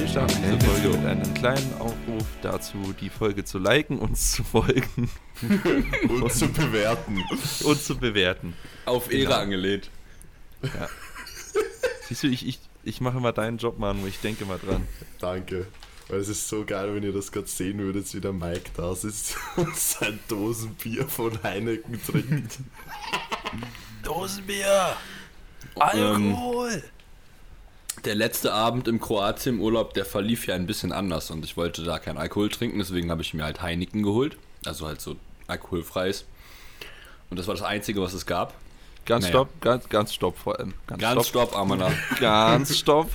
Wir starten diese Folge mit einem kleinen Aufruf dazu, die Folge zu liken, uns zu folgen Und zu bewerten. und zu bewerten. Auf Ehre angelehnt. Ja. Siehst du, ich, ich, ich mache mal deinen Job, Manu, ich denke mal dran. Danke. Weil es ist so geil, wenn ihr das gerade sehen würdet, wie der Mike da sitzt und sein Dosenbier von Heineken trinkt. Dosenbier! Alkohol! Der letzte Abend im Kroatien-Urlaub, der verlief ja ein bisschen anders und ich wollte da kein Alkohol trinken, deswegen habe ich mir halt Heineken geholt. Also halt so alkoholfreies. Und das war das Einzige, was es gab. Ganz Naja. stopp, ganz, ganz stopp vor allem. Ganz, Ganz stopp. stopp, Amana. Ganz stopp.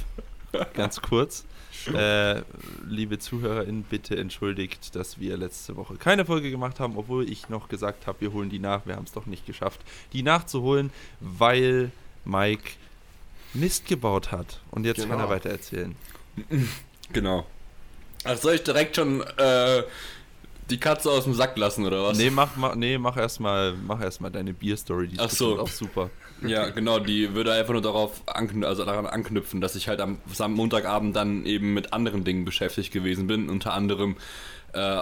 Ganz kurz. Äh, liebe ZuhörerInnen, bitte entschuldigt, dass wir letzte Woche keine Folge gemacht haben, obwohl ich noch gesagt habe, wir holen die nach. Wir haben es doch nicht geschafft, die nachzuholen, weil Mike Mist gebaut hat. Und jetzt kann Genau. er weiter erzählen. genau. Ach, soll ich direkt schon äh, die Katze aus dem Sack lassen, oder was? Nee, mach, mach, nee, mach erstmal mach erst mal deine Bierstory, die ist Ach so. auch super. Ja, genau, die würde einfach nur darauf anknü also daran anknüpfen, dass ich halt am Montagabend dann eben mit anderen Dingen beschäftigt gewesen bin, unter anderem äh,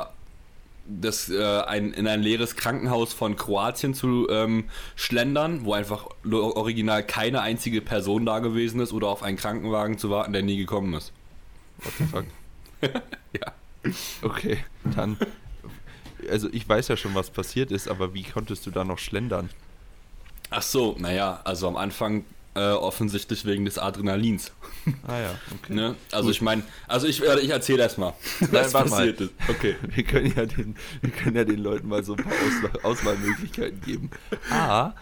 das, äh, ein, in ein leeres Krankenhaus von Kroatien zu ähm, schlendern, wo einfach original keine einzige Person da gewesen ist oder auf einen Krankenwagen zu warten, der nie gekommen ist. What the fuck? Ja. Okay, dann. Also ich weiß ja schon, was passiert ist, aber wie konntest du da noch schlendern? Ach so, naja, also am Anfang äh, offensichtlich wegen des Adrenalins. Ah ja, okay. Ne? Also Gut. ich meine, also ich, äh, ich erzähle das mal, was mal. passiert ist. Okay. Wir können ja den, wir können ja den Leuten mal so ein paar Auswahl, Auswahlmöglichkeiten geben. A.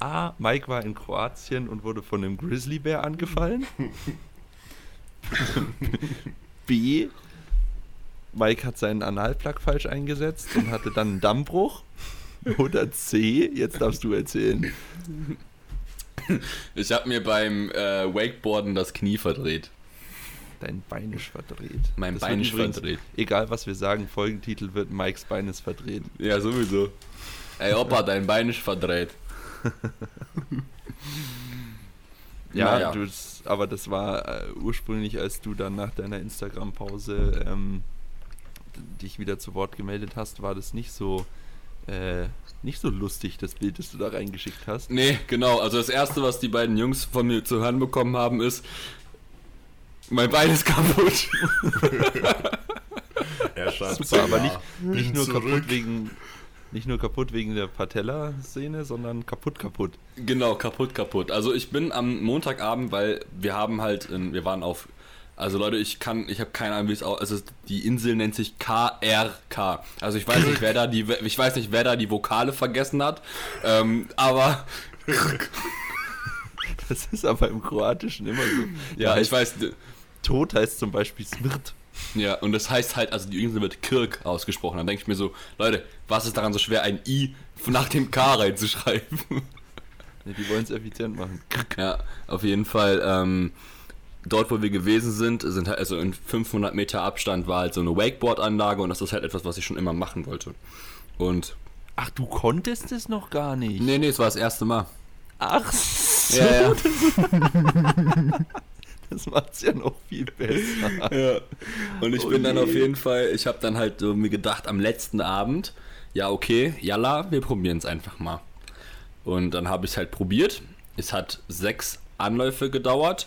A. Mike war in Kroatien und wurde von einem Grizzlybär angefallen. B. Mike hat seinen Analplug falsch eingesetzt und hatte dann einen Dammbruch. Oder C. Jetzt darfst du erzählen. Ich habe mir beim äh, Wakeboarden das Knie verdreht. Dein Bein ist verdreht. Mein Das Bein ist übrigens- verdreht. Egal was wir sagen, Folgentitel wird Mikes Bein ist verdreht. Ja, sowieso. Ey, Opa, dein Bein ist verdreht. Ja, Naja. du, aber das war äh, ursprünglich, als du dann nach deiner Instagram-Pause ähm, dich wieder zu Wort gemeldet hast, war das nicht so äh, nicht so lustig, das Bild, das du da reingeschickt hast. Nee, genau. Also das Erste, was die beiden Jungs von mir zu hören bekommen haben, ist, mein Bein ist kaputt. Schreibt Super, aber ja, nicht, nicht bin nur zurück. kaputt wegen nicht nur kaputt wegen der Patella-Szene, sondern kaputt kaputt. Genau, kaputt, kaputt. Also ich bin am Montagabend, weil wir haben halt, in, wir waren auf, also Leute, ich kann, ich habe keine Ahnung, wie es also die Insel nennt sich KRK. Also ich weiß nicht, wer da die, ich weiß nicht, wer da die Vokale vergessen hat, ähm, aber Das ist aber im Kroatischen immer so. ja, ich weiß, Tod heißt zum Beispiel Smirt. ja, und das heißt halt, also die Insel wird Kirk ausgesprochen. Dann denke ich mir so, Leute, was ist daran so schwer, ein I nach dem K reinzuschreiben? Nee, die wollen es effizient machen. Ja, auf jeden Fall. Ähm, dort, wo wir gewesen sind, sind halt, also in 500 Meter Abstand war halt so eine Wakeboard-Anlage und das ist halt etwas, was ich schon immer machen wollte. Und, Ach, du konntest es noch gar nicht. nee, nee, es war das erste Mal. Ach so. Ja, ja. Das macht's ja noch viel besser. Ja. Und ich Oh bin dann je. auf jeden Fall, ich habe dann halt so mir gedacht, am letzten Abend, ja, okay, jalla, wir probieren es einfach mal. Und dann habe ich es halt probiert. Es hat sechs Anläufe gedauert.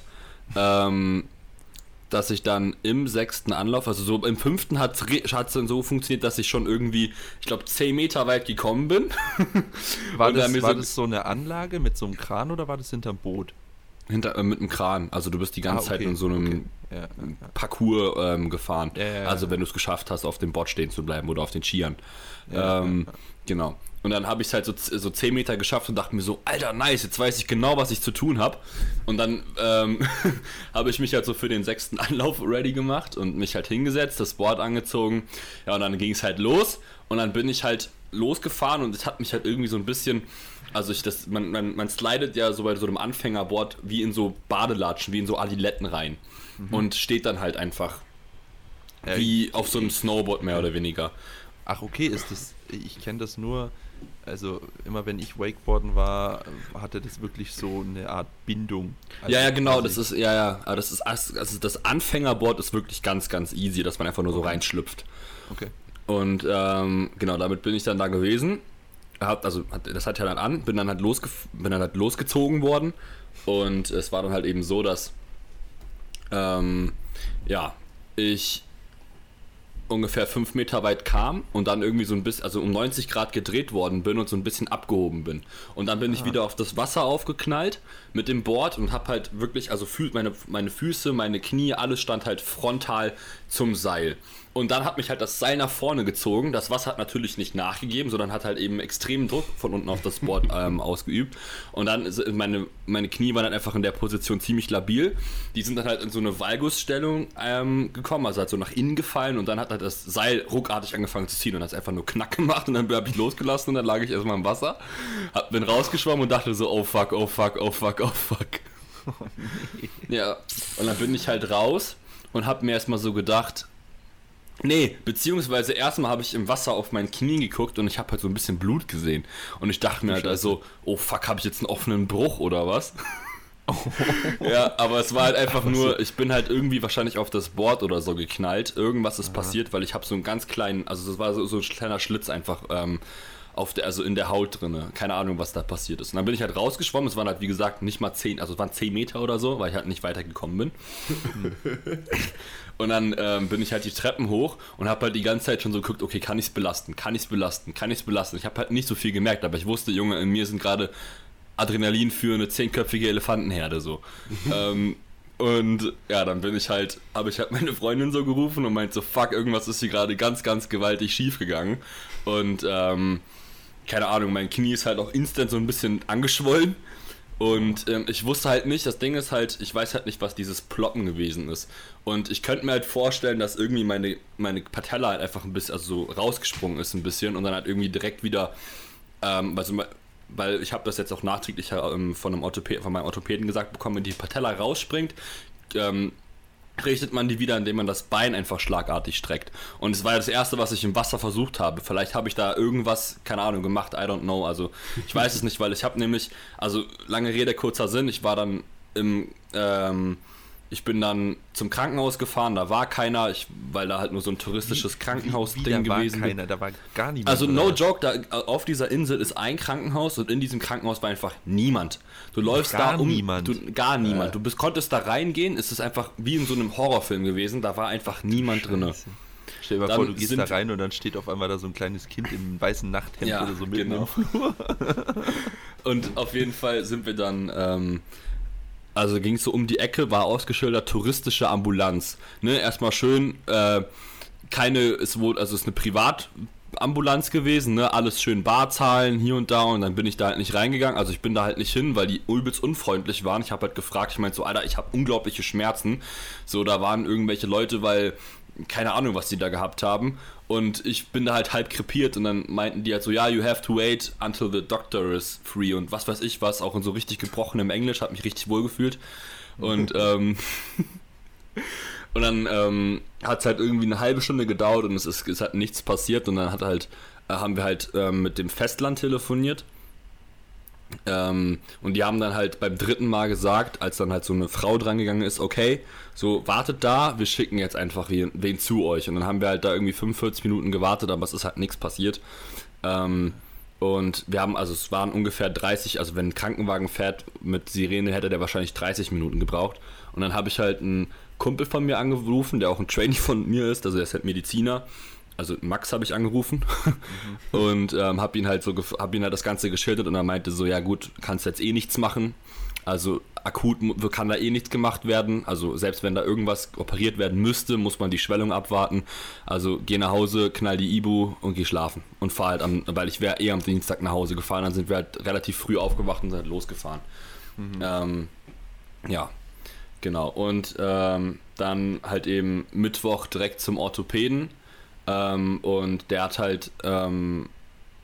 Ähm, dass ich dann im sechsten Anlauf, also so im fünften hat es dann so funktioniert, dass ich schon irgendwie, ich glaube, 10 Meter weit gekommen bin. War, das, war so- das so eine Anlage mit so einem Kran oder war das hinterm Boot? Hinter, äh, mit einem Kran. Also du bist die ganze Ah, Zeit okay, in so einem okay. Ja. Parcours ähm, gefahren. Also wenn du es geschafft hast, auf dem Bord stehen zu bleiben oder auf den Skiern. Ähm. Genau. Und dann habe ich es halt so, so 10 Meter geschafft und dachte mir so, Alter, nice, jetzt weiß ich genau, was ich zu tun habe. Und dann ähm, habe ich mich halt so für den sechsten Anlauf ready gemacht und mich halt hingesetzt, das Board angezogen. Ja, und dann ging es halt los. Und dann bin ich halt losgefahren und es hat mich halt irgendwie so ein bisschen, also ich das, man, man, man slidet ja so bei so einem Anfängerboard wie in so Badelatschen, wie in so Adiletten rein. Und steht dann halt einfach Ja, wie auf so einem Snowboard mehr oder weniger. Ach, okay, ist das. Ich kenne das nur. Also, immer wenn ich Wakeboarden war, hatte das wirklich so eine Art Bindung. Also ja, ja, genau, das ist, ja, ja, aber das ist, also das Anfängerboard ist wirklich ganz, ganz easy, dass man einfach nur so Okay. reinschlüpft. Okay. Und ähm, genau, damit bin ich dann da gewesen. Hab, also das hat ja dann an, bin dann halt losge bin dann halt losgezogen worden. Und es war dann halt eben so, dass ähm, ja, ich ungefähr fünf Meter weit kam und dann irgendwie so ein bisschen, also um 90 Grad gedreht worden bin und so ein bisschen abgehoben bin. Und dann bin ich wieder auf das Wasser aufgeknallt mit dem Board und hab halt wirklich, also fühlt meine, meine Füße, meine Knie, alles stand halt frontal zum Seil. Und dann hat mich halt das Seil nach vorne gezogen. Das Wasser hat natürlich nicht nachgegeben, sondern hat halt eben extremen Druck von unten auf das Board ähm, ausgeübt. Und dann ist meine, meine Knie waren dann einfach in der Position ziemlich labil. Die sind dann halt in so eine Valgusstellung ähm, gekommen, also halt so nach innen gefallen und dann hat halt das Seil ruckartig angefangen zu ziehen und hat es einfach nur knack gemacht und dann habe ich losgelassen und dann lag ich erstmal im Wasser, hab, bin rausgeschwommen und dachte so, oh fuck, oh fuck, oh fuck, oh fuck. Ja, und dann bin ich halt raus und hab mir erstmal so gedacht, Nee, beziehungsweise erstmal habe ich im Wasser auf mein Knie geguckt und ich habe halt so ein bisschen Blut gesehen. Und ich dachte mir halt also, oh fuck, habe ich jetzt einen offenen Bruch oder was? ja, aber es war halt einfach nur, ich bin halt irgendwie wahrscheinlich auf das Board oder so geknallt. Irgendwas ist passiert, weil ich habe so einen ganz kleinen, also das war so, so ein kleiner Schlitz einfach ähm, auf der, also in der Haut drinne. Keine Ahnung, was da passiert ist. Und dann bin ich halt rausgeschwommen. Es waren halt, wie gesagt, nicht mal 10, also es waren 10 Meter oder so, weil ich halt nicht weitergekommen bin. Und dann ähm, bin ich halt die Treppen hoch und habe halt die ganze Zeit schon so geguckt, okay, kann ich es belasten, kann ich es belasten, kann ich es belasten. Ich habe halt nicht so viel gemerkt, aber ich wusste, Junge, in mir sind gerade Adrenalin für eine zehnköpfige Elefantenherde so. ähm, und ja, dann bin ich halt, habe ich halt meine Freundin so gerufen und meint so, fuck, irgendwas ist hier gerade ganz, ganz gewaltig schief gegangen. Und ähm, keine Ahnung, mein Knie ist halt auch instant so ein bisschen angeschwollen. Und ähm, ich wusste halt nicht, das Ding ist halt, ich weiß halt nicht, was dieses Ploppen gewesen ist. Und ich könnte mir halt vorstellen, dass irgendwie meine, meine Patella halt einfach ein bisschen, also so rausgesprungen ist ein bisschen und dann halt irgendwie direkt wieder, ähm, also, weil ich habe das jetzt auch nachträglich ähm, von, einem Orthopä von meinem Orthopäden gesagt bekommen, wenn die Patella rausspringt, ähm, richtet man die wieder, indem man das Bein einfach schlagartig streckt. Und es war ja das erste, was ich im Wasser versucht habe. Vielleicht habe ich da irgendwas, keine Ahnung, gemacht, I don't know. Also ich weiß es nicht, weil ich habe nämlich, also lange Rede, kurzer Sinn, ich war dann im, ähm, ich bin dann zum Krankenhaus gefahren, da war keiner, ich, weil da halt nur so ein touristisches Krankenhaus-Ding war gewesen ist. keiner, da war gar niemand. Also no oder? joke, da auf dieser Insel ist ein Krankenhaus und in diesem Krankenhaus war einfach niemand. Du läufst Gar da um niemand. Du, gar niemand. Du bist, konntest da reingehen, es ist einfach wie in so einem Horrorfilm gewesen, da war einfach niemand drin. Stell dir mal Dann vor, du gehst da rein und dann steht auf einmal da so ein kleines Kind im weißen Nachthemd Ja, oder so mitten genau. im Flur. Und auf jeden Fall sind wir dann, ähm, also ging es so um die Ecke, war ausgeschildert touristische Ambulanz. Ne, erstmal schön, äh, keine, es wurde, also es ist eine Privatambulanz gewesen, ne, alles schön Barzahlen hier und da und dann bin ich da halt nicht reingegangen. Also ich bin da halt nicht hin, weil die übelst unfreundlich waren. Ich habe halt gefragt, ich meinte so, Alter, ich habe unglaubliche Schmerzen. So, da waren irgendwelche Leute, weil keine Ahnung, was die da gehabt haben. Und ich bin da halt halb krepiert und dann meinten die halt so, ja, you have to wait until the doctor is free und was weiß ich was, auch in so richtig gebrochenem Englisch, hat mich richtig wohl gefühlt. Und, ähm, und dann ähm, hat es halt irgendwie eine halbe Stunde gedauert und es ist, es hat nichts passiert und dann hat halt, äh, haben wir halt ähm, mit dem Festland telefoniert. Ähm, und die haben dann halt beim dritten Mal gesagt, als dann halt so eine Frau drangegangen ist, okay, so wartet da, wir schicken jetzt einfach wen, wen zu euch. Und dann haben wir halt da irgendwie 45 Minuten gewartet, aber es ist halt nichts passiert. Ähm, und wir haben, also es waren ungefähr 30, also wenn ein Krankenwagen fährt mit Sirene, hätte der wahrscheinlich 30 Minuten gebraucht. Und dann habe ich halt einen Kumpel von mir angerufen, der auch ein Trainee von mir ist, also der ist halt Mediziner. Also Max habe ich angerufen und ähm, habe ihn halt so, gef- hab ihn halt das Ganze geschildert und er meinte so, ja gut, kannst jetzt eh nichts machen. Also akut kann da eh nichts gemacht werden. Also selbst wenn da irgendwas operiert werden müsste, muss man die Schwellung abwarten. Also geh nach Hause, knall die Ibu und geh schlafen. Und fahr halt am, weil ich wäre eh am Dienstag nach Hause gefahren, dann sind wir halt relativ früh aufgewacht und sind halt losgefahren. Ähm, ja, genau. Und ähm, dann halt eben Mittwoch direkt zum Orthopäden. Ähm, und der hat halt ähm,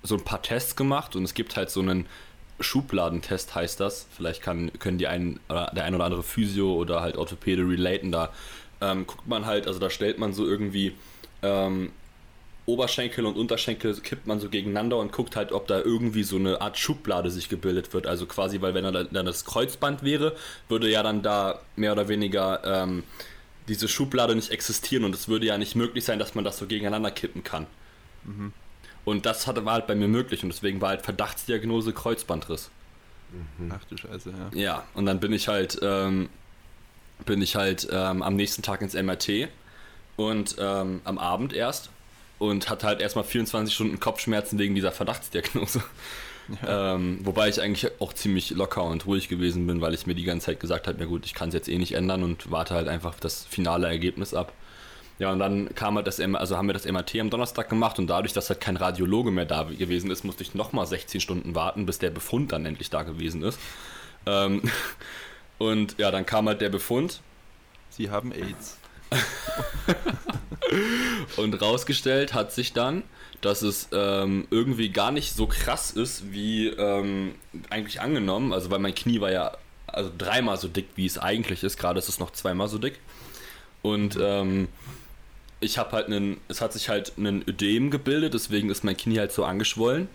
so ein paar Tests gemacht und es gibt halt so einen Schubladentest, heißt das. Vielleicht kann, können die einen, der ein oder andere Physio oder halt Orthopäde relaten. Da ähm, guckt man halt, also da stellt man so irgendwie ähm, Oberschenkel und Unterschenkel kippt man so gegeneinander und guckt halt, ob da irgendwie so eine Art Schublade sich gebildet wird. Also quasi, weil wenn dann, dann das Kreuzband wäre, würde ja dann da mehr oder weniger ähm, diese Schublade nicht existieren und es würde ja nicht möglich sein, dass man das so gegeneinander kippen kann. Und das hatte, war halt bei mir möglich und deswegen war halt Verdachtsdiagnose Kreuzbandriss. Ach du Scheiße, ja. Ja, und dann bin ich halt, ähm, bin ich halt ähm, am nächsten Tag ins MRT und ähm, am Abend erst und hatte halt erstmal 24 Stunden Kopfschmerzen wegen dieser Verdachtsdiagnose. Ähm, wobei ich eigentlich auch ziemlich locker und ruhig gewesen bin, weil ich mir die ganze Zeit gesagt habe, ja gut, ich kann es jetzt eh nicht ändern und warte halt einfach das finale Ergebnis ab. Ja, und dann kam halt das, also haben wir das MRT am Donnerstag gemacht und dadurch, dass halt kein Radiologe mehr da gewesen ist, musste ich nochmal 16 Stunden warten, bis der Befund dann endlich da gewesen ist. Ähm, und ja, dann kam halt der Befund Sie haben AIDS. und rausgestellt hat sich dann, dass es ähm, irgendwie gar nicht so krass ist, wie ähm, eigentlich angenommen. Also weil mein Knie war ja also dreimal so dick, wie es eigentlich ist. Gerade ist es noch zweimal so dick. Und ähm, ich habe halt einen, es hat sich halt ein Ödem gebildet, deswegen ist mein Knie halt so angeschwollen.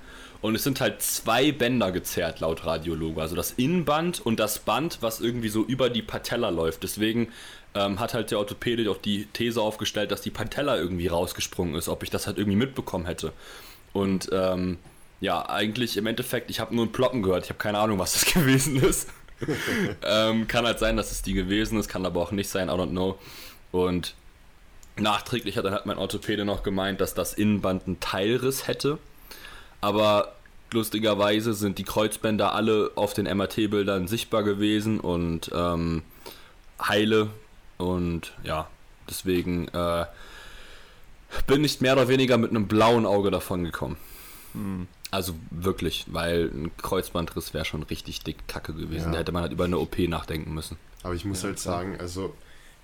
Und es sind halt zwei Bänder gezerrt, laut Radiologe. Also das Innenband und das Band, was irgendwie so über die Patella läuft. Deswegen ähm, hat halt der Orthopäde auch die These aufgestellt, dass die Patella irgendwie rausgesprungen ist, ob ich das halt irgendwie mitbekommen hätte. Und ähm, ja, eigentlich im Endeffekt, ich habe nur ein Ploppen gehört. Ich habe keine Ahnung, was das gewesen ist. ähm, kann halt sein, dass es die gewesen ist, kann aber auch nicht sein, I don't know. Und nachträglich hat dann halt mein Orthopäde noch gemeint, dass das Innenband einen Teilriss hätte. Aber lustigerweise sind die Kreuzbänder alle auf den MRT-Bildern sichtbar gewesen und ähm, heile. Und ja, deswegen äh, bin ich mehr oder weniger mit einem blauen Auge davon gekommen. Also wirklich, weil ein Kreuzbandriss wäre schon richtig dick kacke gewesen. Ja. Da hätte man halt über eine OP nachdenken müssen. Aber ich muss Ja, halt klar. sagen, also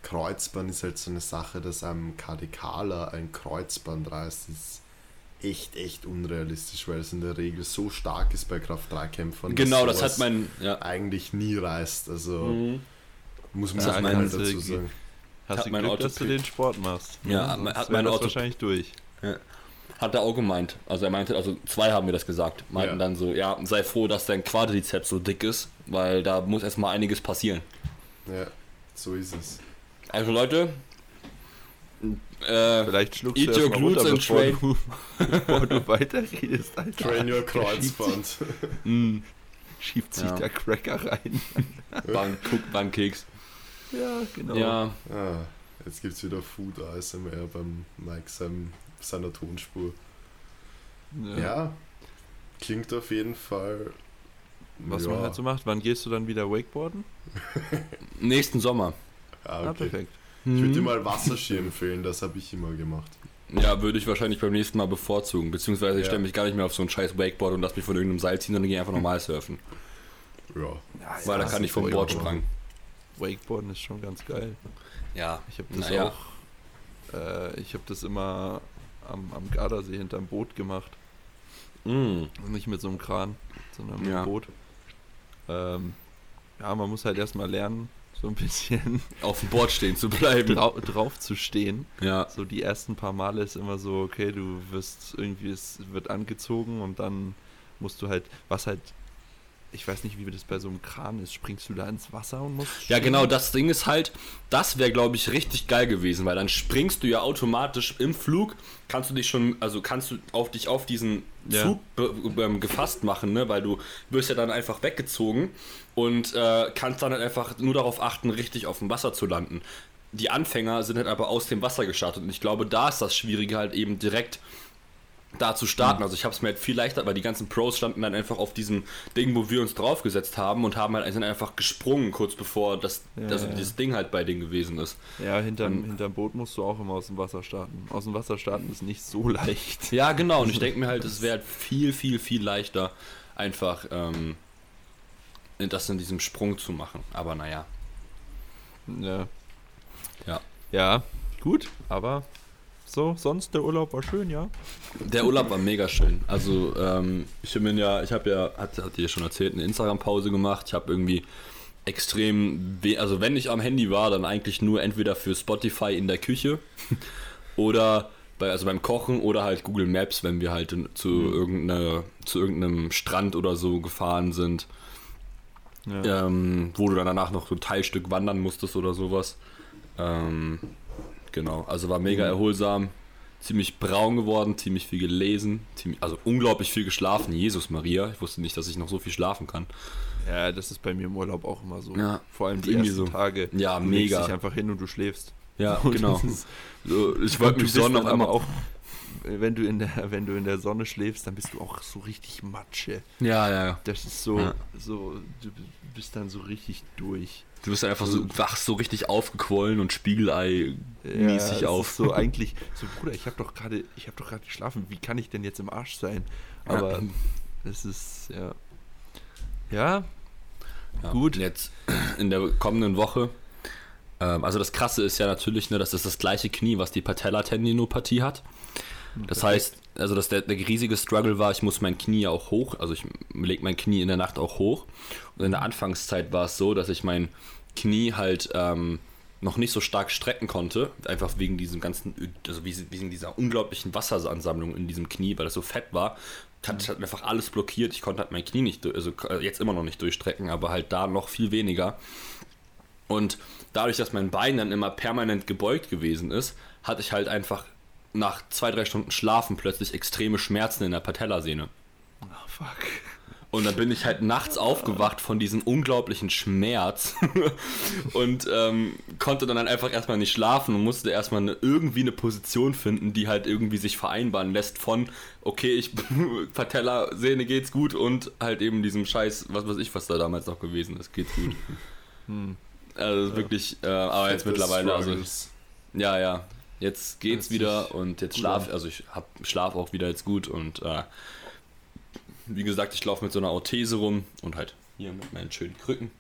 Kreuzband ist halt so eine Sache, dass einem Kardikaler ein Kreuzband reißt, ist echt, echt unrealistisch, weil es in der Regel so stark ist bei Kraft-3-Kämpfern. Genau, dass das hat mein. Ja. eigentlich nie reißt. Also Mhm. Muss man Ja, halt kannst dazu du- sagen. Hast Hat du mein Glück, dass du Orthopäd- den Sport machst. Ja, Sonst hat mein das Ortho- wahrscheinlich durch. Hat er auch gemeint. Also er meinte, also zwei haben mir das gesagt. Meinten Ja. dann so, ja, sei froh, dass dein Quadrizeps so dick ist, weil da muss erstmal einiges passieren. Ja, so ist es. Also Leute, äh, Vielleicht schluckst Eat du your glutes runter, and bevor train. du, bevor du weiterredest. Alter. Train your Kreuzband. mh, Schiebt sich Ja. der Cracker rein. Bank, Cook, Bankkeks. Ja, genau. Ja, ah, jetzt gibt es wieder Food ASMR beim Mike seinem, seiner Tonspur. Ja. Ja, klingt auf jeden Fall. Was ja. man halt so macht. Wann gehst du dann wieder Wakeboarden? nächsten Sommer. Ah, Ah, okay. perfekt. Ich würde dir Mhm. mal Wasserski empfehlen, das habe ich immer gemacht. Ja, würde ich wahrscheinlich beim nächsten Mal bevorzugen. Beziehungsweise ich Ja. stelle mich gar nicht mehr auf so ein scheiß Wakeboard und lass mich von irgendeinem Seil ziehen, sondern gehe einfach normal surfen. Ja. Weil da kann ich vom Board sprangen. Wakeboarden ist schon ganz geil. Ja, Ich habe das Naja. auch. Äh, ich habe das immer am, am Gardasee hinterm Boot gemacht. mm. Nicht mit so einem Kran, sondern mit Ja. einem Boot. Ähm, ja, man muss halt erstmal lernen, so ein bisschen auf dem Board stehen zu bleiben. drau drauf zu stehen. Ja, So die ersten paar Male ist immer so, okay, du wirst irgendwie, es wird angezogen und dann musst du halt, was halt, ich weiß nicht, wie das bei so einem Kran ist, springst du da ins Wasser und musst. Ja, genau, das Ding ist halt, das wäre, glaube ich, richtig geil gewesen, weil dann springst du ja automatisch im Flug, kannst du dich schon, also kannst du auf dich auf diesen Ja. Zug be- ähm, gefasst machen, ne? weil du wirst ja dann einfach weggezogen und äh, kannst dann halt einfach nur darauf achten, richtig auf dem Wasser zu landen. Die Anfänger sind halt aber aus dem Wasser gestartet und ich glaube, da ist das Schwierige halt eben direkt da zu starten. Also ich habe es mir halt viel leichter, weil die ganzen Pros standen dann einfach auf diesem Ding, wo wir uns draufgesetzt haben und haben halt sind einfach gesprungen, kurz bevor das, Ja, also ja. dieses Ding halt bei denen gewesen ist. Ja, hinterm, hinterm Boot musst du auch immer aus dem Wasser starten. Aus dem Wasser starten ist nicht so leicht. Ja, genau. Und ich denke mir halt, es wäre halt viel, viel, viel leichter, einfach ähm, das in diesem Sprung zu machen. Aber naja. Ja. Ja. Ja, gut, aber so, sonst der Urlaub war schön, ja. Der Urlaub war mega schön. Also, ähm, ich bin ja, ich habe ja, hat, hat ihr schon erzählt, eine Instagram-Pause gemacht. Ich habe irgendwie extrem, also wenn ich am Handy war, dann eigentlich nur entweder für Spotify in der Küche oder bei, also beim Kochen oder halt Google Maps, wenn wir halt in, zu, Mhm. irgendeiner, zu irgendeinem Strand oder so gefahren sind, Ja. ähm, wo du dann danach noch so ein Teilstück wandern musstest oder sowas. Ähm, genau, also war mega Mhm. erholsam, ziemlich braun geworden, ziemlich viel gelesen, ziemlich, also unglaublich viel geschlafen. Jesus Maria, ich wusste nicht, dass ich noch so viel schlafen kann. ja, das ist bei mir im Urlaub auch immer so. Ja, Vor allem die ersten so. Tage. Ja, du mega. dich einfach hin und du schläfst. Ja, Und genau. ist- So, ich wollte du mich sonnen dann auf einmal auch, wenn du in der, wenn du in der Sonne schläfst, dann bist du auch so richtig Matsche. Ja, ja, ja. Das ist so, Ja. so, du bist dann so richtig durch. Du bist einfach so wachst so richtig aufgequollen und Spiegelei mäßig es auf. So eigentlich, so Bruder, ich habe doch gerade, ich habe doch gerade geschlafen. Wie kann ich denn jetzt im Arsch sein? Aber Ja. es ist ja, ja, Ja, Gut. Jetzt in der kommenden Woche. Ähm, also das Krasse ist ja natürlich, ne, das ist das gleiche Knie, was die Patella-Tendinopathie hat. Das heißt, also dass der, der riesige Struggle war, ich muss mein Knie ja auch hoch, also ich lege mein Knie in der Nacht auch hoch. Und in der Anfangszeit war es so, dass ich mein Knie halt ähm, noch nicht so stark strecken konnte, einfach wegen diesem ganzen, also wegen dieser unglaublichen Wasseransammlung in diesem Knie, weil das so fett war, hat es halt einfach alles blockiert. Ich konnte halt mein Knie nicht, also äh, jetzt immer noch nicht durchstrecken, aber halt da noch viel weniger. Und dadurch, dass mein Bein dann immer permanent gebeugt gewesen ist, hatte ich halt einfach nach zwei, drei Stunden Schlafen plötzlich extreme Schmerzen in der Patellasehne. Oh, fuck. Und dann bin ich halt nachts aufgewacht von diesem unglaublichen Schmerz und ähm, konnte dann halt einfach erstmal nicht schlafen und musste erstmal eine, irgendwie eine Position finden, die halt irgendwie sich vereinbaren lässt von, okay, ich Patella, Sehne geht's gut und halt eben diesem Scheiß, was weiß ich, was da damals noch gewesen ist, geht's gut. Hm. Also wirklich, äh, aber jetzt mittlerweile, also ja, ja. Jetzt geht's wieder und jetzt schlaf, an. also ich hab Schlaf auch wieder jetzt gut und äh, wie gesagt, ich laufe mit so einer Orthese rum und halt hier mit meinen schönen Krücken.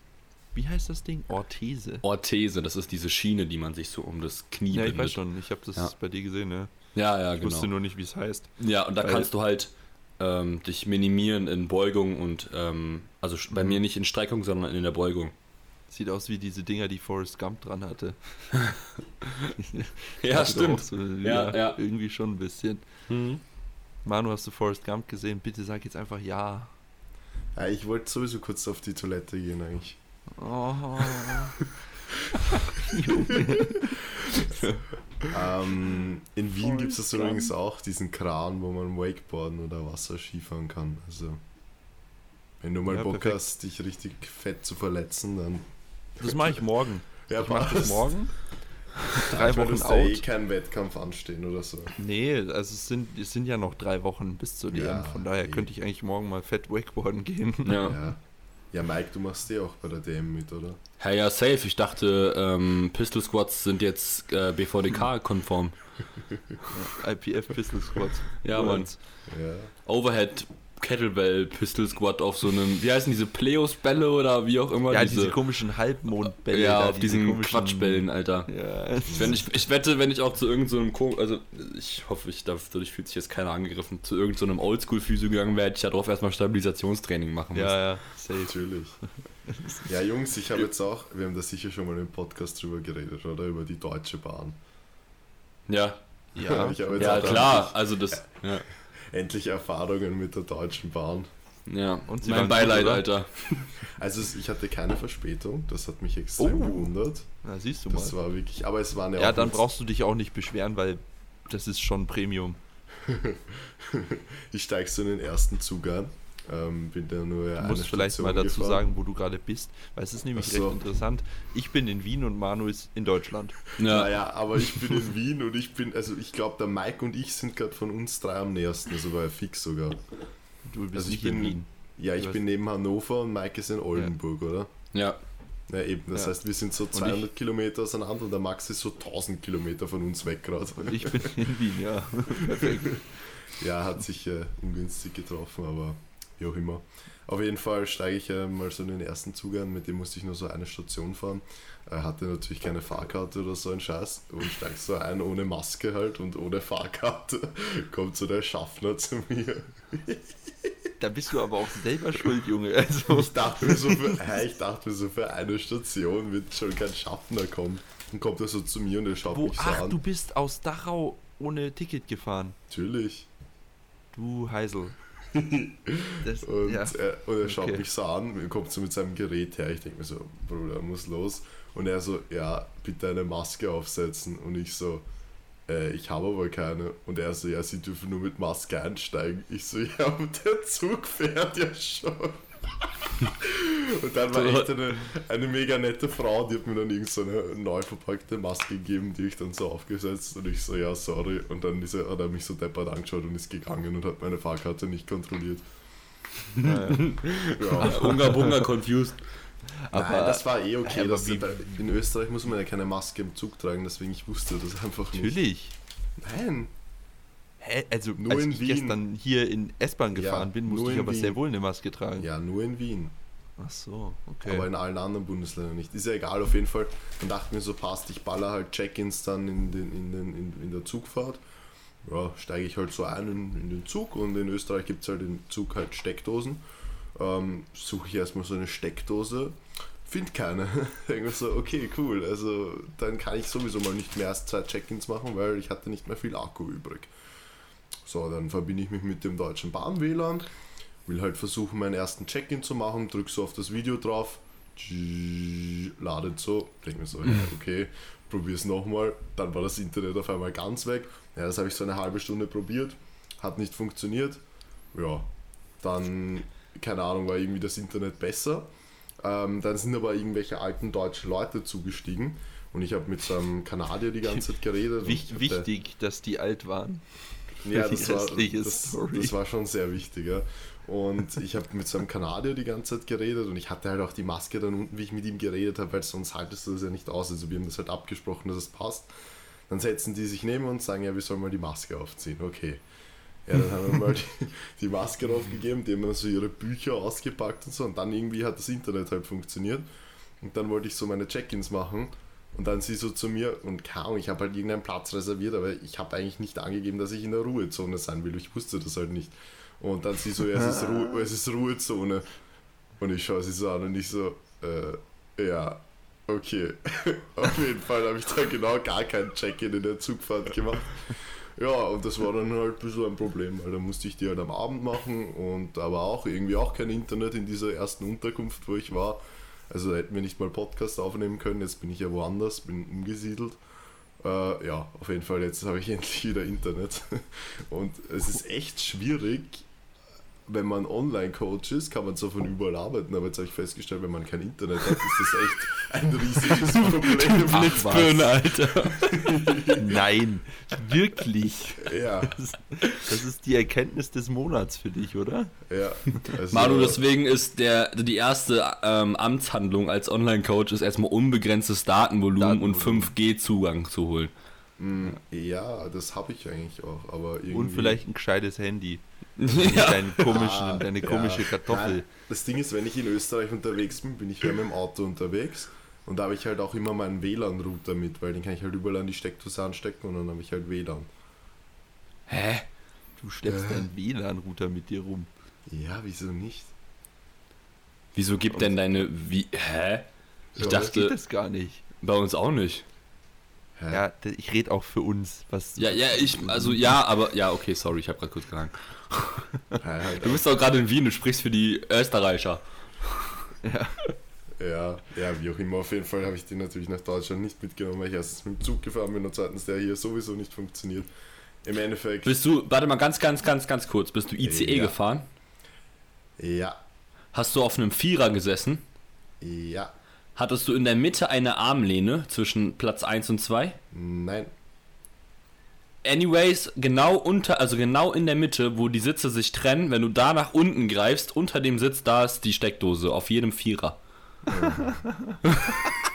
Wie heißt das Ding? Orthese. Orthese, das ist diese Schiene, die man sich so um das Knie Ja, ich bindet. weiß schon. Ich habe das Ja. bei dir gesehen, ja. Ja, ja, Ich genau. wusste nur nicht, wie es heißt. Ja, und da kannst du halt ähm, dich minimieren in Beugung und ähm, also bei Mhm. mir nicht in Streckung, sondern in der Beugung. Sieht aus wie diese Dinger, die Forrest Gump dran hatte. Ja, Hatte auch So, Ja, ja, ja. Irgendwie schon ein bisschen. Mhm. Manu, hast du Forrest Gump gesehen? Bitte sag jetzt einfach ja. Ja, ich wollte sowieso kurz auf die Toilette gehen eigentlich. Oh. Junge. Ähm, in Wien gibt es übrigens auch diesen Kran, wo man Wakeboarden oder Wasserskifahren kann. Also, wenn du mal Ja, Bock perfekt. hast, dich richtig fett zu verletzen, dann. Das mache ich morgen. Ja, Ich mache das morgen. Drei ich meine, Wochen hast ja eh out. keinen Wettkampf anstehen oder so. Nee, also es sind, es sind ja noch drei Wochen bis zur DM. Ja, Von daher eh. könnte ich eigentlich morgen mal fett Wakeboarden gehen. Ja. Ja. Ja, Mike, du machst eh auch bei der DM mit, oder? Ja, ja, safe. Ich dachte, ähm, Pistol Squats sind jetzt äh, BVDK-konform. IPF Pistol Squats. Ja, Mann. Ja. Overhead Kettlebell Pistol Squat auf so einem, wie heißen diese Pleos-Bälle oder wie auch immer? Ja, diese, komischen Halbmondbälle. ja, da, auf diese diesen komischen- Quatschbällen, Alter. Ja, Wenn ich, ich wette, wenn ich auch zu irgendeinem, so also ich hoffe, ich darf, dadurch fühlt sich jetzt keiner angegriffen, zu irgendeinem so Oldschool-Physio gegangen wäre, hätte ich ja drauf erstmal Stabilisationstraining machen müssen. ja, ja, safe. Natürlich. Ja, Jungs, ich habe jetzt auch, wir haben da sicher schon mal im Podcast drüber geredet, oder? Über die Deutsche Bahn. Ja, Ja, Ich habe jetzt ja klar, also das, ja, Endlich Erfahrungen mit der Deutschen Bahn. ja. Und sie mein waren Beileid, gut, oder? Alter. Also ich hatte keine Verspätung, das hat mich extrem Oh. gewundert. Na, siehst du mal. Das war wirklich, aber es waren ja, Ja, auch dann brauchst du dich auch nicht beschweren, weil das ist schon Premium. Ich steigst so in den ersten Zug ein. Ähm, bin da nur ja Du musst vielleicht Station mal dazu gefahren. sagen, wo du gerade bist, weil es ist nämlich so. recht interessant. Ich bin in Wien und Manu ist in Deutschland. Ja, Naja, aber ich bin in Wien und ich bin, also ich glaube, der Mike und ich sind gerade von uns drei am nächsten, also war fix sogar. Du bist Also ich nicht in bin- Wien. Ja, ich bin neben Hannover und Mike ist in Oldenburg, oder? ja. Ja, eben. Das Ja. heißt, wir sind so ich- 200 Kilometer auseinander und der Max ist so 1000 Kilometer von uns weg gerade. Ich bin in Wien, ja. Perfekt. Ja, hat sich äh, ungünstig getroffen, aber wie auch immer. Auf jeden Fall steige ich äh, mal so in den ersten Zug ein, mit dem musste ich nur so eine Station fahren. Er hatte natürlich keine Fahrkarte oder so ein Scheiß und steigst so ein ohne Maske halt und ohne Fahrkarte. Kommt so der Schaffner zu mir. Da bist du aber auch selber schuld, Junge. Also, Ich dachte mir so für, hey, ich dachte mir so für eine Station wird schon kein Schaffner kommen. Und kommt er so zu mir und er schaut wo, mich so ach, an. du bist aus Dachau ohne Ticket gefahren. Natürlich. Du Heisel. Das, Und, ja. er, und er schaut Okay. mich so an, kommt so mit seinem Gerät her. Ich denke mir so, Bruder, muss los. Und er so, ja, bitte eine Maske aufsetzen. Und ich so, äh, ich habe aber keine. Und er so, ja, sie dürfen nur mit Maske einsteigen. Ich so, ja, und der Zug fährt ja schon. und dann war echt eine, eine mega nette Frau, die hat mir dann irgend so eine neu verpackte Maske gegeben, die ich dann so aufgesetzt und ich so, ja, sorry. Und dann ist er, hat er mich so deppert angeschaut und ist gegangen und hat meine Fahrkarte nicht kontrolliert. Ja. Unga Bunga confused. Aber Nein, das war eh okay. aber Das, wie- in Österreich muss man ja keine Maske im Zug tragen, deswegen ich wusste das einfach nicht. natürlich. Nein. Hä? Also, Nur als in ich Wien. gestern hier in S-Bahn gefahren Ja, bin, musste ich aber Wien. sehr wohl eine Maske tragen. Ja, nur in Wien. Ach so, okay. Aber in allen anderen Bundesländern nicht. Ist ja egal, auf jeden Fall. Dann dachte mir so, passt, ich baller halt Check-ins dann in, den, in, den, in, in der Zugfahrt. Ja, steige ich halt so ein in, in den Zug und in Österreich gibt es halt im Zug halt Steckdosen. Ähm, Suche ich erstmal so eine Steckdose, find keine. Denke so, okay, cool. Also dann kann ich sowieso mal nicht mehr als zwei Check-ins machen, weil ich hatte nicht mehr viel Akku übrig. So, dann verbinde ich mich mit dem deutschen Bahn-WLAN, will halt versuchen, meinen ersten Check-in zu machen, drück so auf das Video drauf, ladet so, denke mir so, ja, okay, probier's nochmal, dann war das Internet auf einmal ganz weg. Ja, das habe ich so eine halbe Stunde probiert, hat nicht funktioniert. Ja, dann, keine Ahnung, war irgendwie das Internet besser. Ähm, dann sind aber irgendwelche alten deutschen Leute zugestiegen und ich habe mit so einem Kanadier die ganze Zeit geredet. und Wich, ich hab wichtig, dass die alt waren. ja, das war, das, das war schon sehr wichtig. Ja. Und ich habe mit so einem Kanadier die ganze Zeit geredet und ich hatte halt auch die Maske dann unten, wie ich mit ihm geredet habe, weil sonst haltest du das ja nicht aus. Also wir haben das halt abgesprochen, dass es passt. Dann setzen die sich neben und sagen, ja, wir sollen mal die Maske aufziehen. Okay. Ja, dann haben wir mal die, die Maske draufgegeben, die haben dann so ihre Bücher ausgepackt und so und dann irgendwie hat das Internet halt funktioniert. Und dann wollte ich so meine Check-ins machen und dann sie so zu mir und keine Ahnung, ich habe halt irgendeinen Platz reserviert, aber ich habe eigentlich nicht angegeben, dass ich in der Ruhezone sein will. Ich wusste das halt nicht. Und dann sie so, ja, es ist, Ruhe, es ist Ruhezone. Und ich schaue sie so an und ich so, äh, ja, okay. Auf jeden Fall habe ich da genau gar kein Check-in in der Zugfahrt gemacht. Ja, und das war dann halt ein bisschen ein Problem, weil da musste ich die halt am Abend machen und war auch irgendwie auch kein Internet in dieser ersten Unterkunft, wo ich war. Also hätten wir nicht mal Podcast aufnehmen können, jetzt bin ich ja woanders, bin umgesiedelt. Äh, ja, auf jeden Fall, jetzt habe ich endlich wieder Internet. Und es ist echt schwierig, wenn man Online-Coach ist, kann man zwar von überall arbeiten, aber jetzt habe ich festgestellt, wenn man kein Internet hat, ist das echt ein riesiges Problem. Ach, Blitzbirne, Alter. Nein, wirklich. Ja, Das ist die Erkenntnis des Monats für dich, oder? ja. Also, Manu, deswegen ist der, die erste ähm, Amtshandlung als Online-Coach ist erstmal unbegrenztes Datenvolumen, und Datenvolumen. 5G-Zugang zu holen. mh, Ja, das habe ich eigentlich auch, aber irgendwie... Und vielleicht ein gescheites Handy. Ja. deinen komischen, Ah, deine ja. komische Kartoffel. Nein, das Ding ist, wenn ich in Österreich unterwegs bin, bin ich ja mit dem Auto unterwegs und da habe ich halt auch immer meinen WLAN-Router mit, weil den kann ich halt überall an die Steckdose anstecken und dann habe ich halt WLAN. Hä? Du schleppst Äh. deinen WLAN-Router mit dir rum. Ja, wieso nicht? Wieso gibt denn deine. Wie. Hä? Ich Ja, Geht dachte, das gar nicht. bei uns auch nicht. Hä? Ja, ich rede auch für uns. Was Ja, ja, ich. Also, ja, aber. Ja, okay, sorry, ich habe gerade kurz gehangen. Du bist doch gerade in Wien, du sprichst für die Österreicher. Ja, ja, wie auch immer, auf jeden Fall habe ich den natürlich nach Deutschland nicht mitgenommen, weil ich erstens mit dem Zug gefahren bin und zweitens der hier sowieso nicht funktioniert. Im Endeffekt, Bist du. Warte mal ganz, ganz, ganz, ganz kurz. Bist du ICE Ja. gefahren? ja, Hast du auf einem Vierer gesessen? ja, Hattest du in der Mitte eine Armlehne zwischen Platz 1 und 2? nein, Anyways, genau unter, also genau in der Mitte, wo die Sitze sich trennen, wenn du da nach unten greifst, unter dem Sitz, da ist die Steckdose, auf jedem Vierer.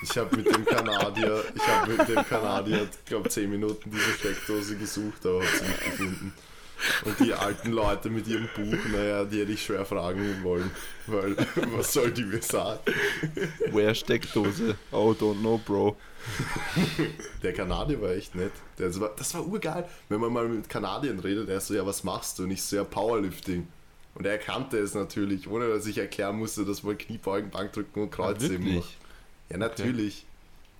ich habe mit dem Kanadier, ich habe mit dem Kanadier, glaube 10 Minuten diese Steckdose gesucht, aber habe sie nicht gefunden. Und die alten Leute mit ihrem Buch, naja, die hätte ich schwer fragen wollen, weil was soll die mir sagen? Where Steckdose? Oh, don't know, Bro. Der Kanadier war echt nett. Der, das, war, das war urgeil. Wenn man mal mit Kanadiern redet, er so, ja, was machst du? Und ich so, ja, Powerlifting. Und er kannte es natürlich, ohne dass ich erklären musste, dass man Kniebeugen, Bankdrücken und Kreuzheben macht. Ja, natürlich.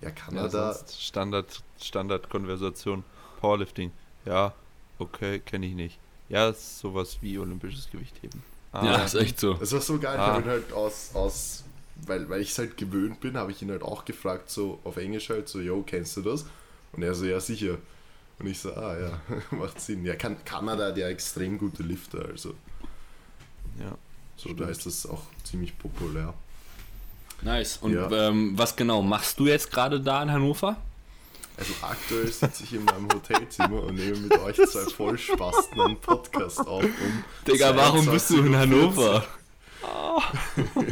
Ja, Ja, Kanada. sonst Standard, Standardkonversation. Powerlifting. Ja, okay, kenne ich nicht. Ja, ist sowas wie olympisches Gewichtheben. Ah, ja, ist echt so. Das war so geil. Ich Ah. habe ihn halt aus, aus weil, weil ich es halt gewöhnt bin, habe ich ihn halt auch gefragt, so auf Englisch halt, so, yo, kennst du das? Und er so, ja, sicher. Und ich so, ah ja, macht Sinn. Ja, kann, Kanada hat ja extrem gute Lifter, also ja. so da ist das auch ziemlich populär. Nice. Und Ja. ähm, was genau machst du jetzt gerade da in Hannover? Also aktuell sitze ich in meinem Hotelzimmer und nehme mit euch zwei Vollspasten einen Podcast auf. Um Digga, warum bist du in 22:40 Hannover?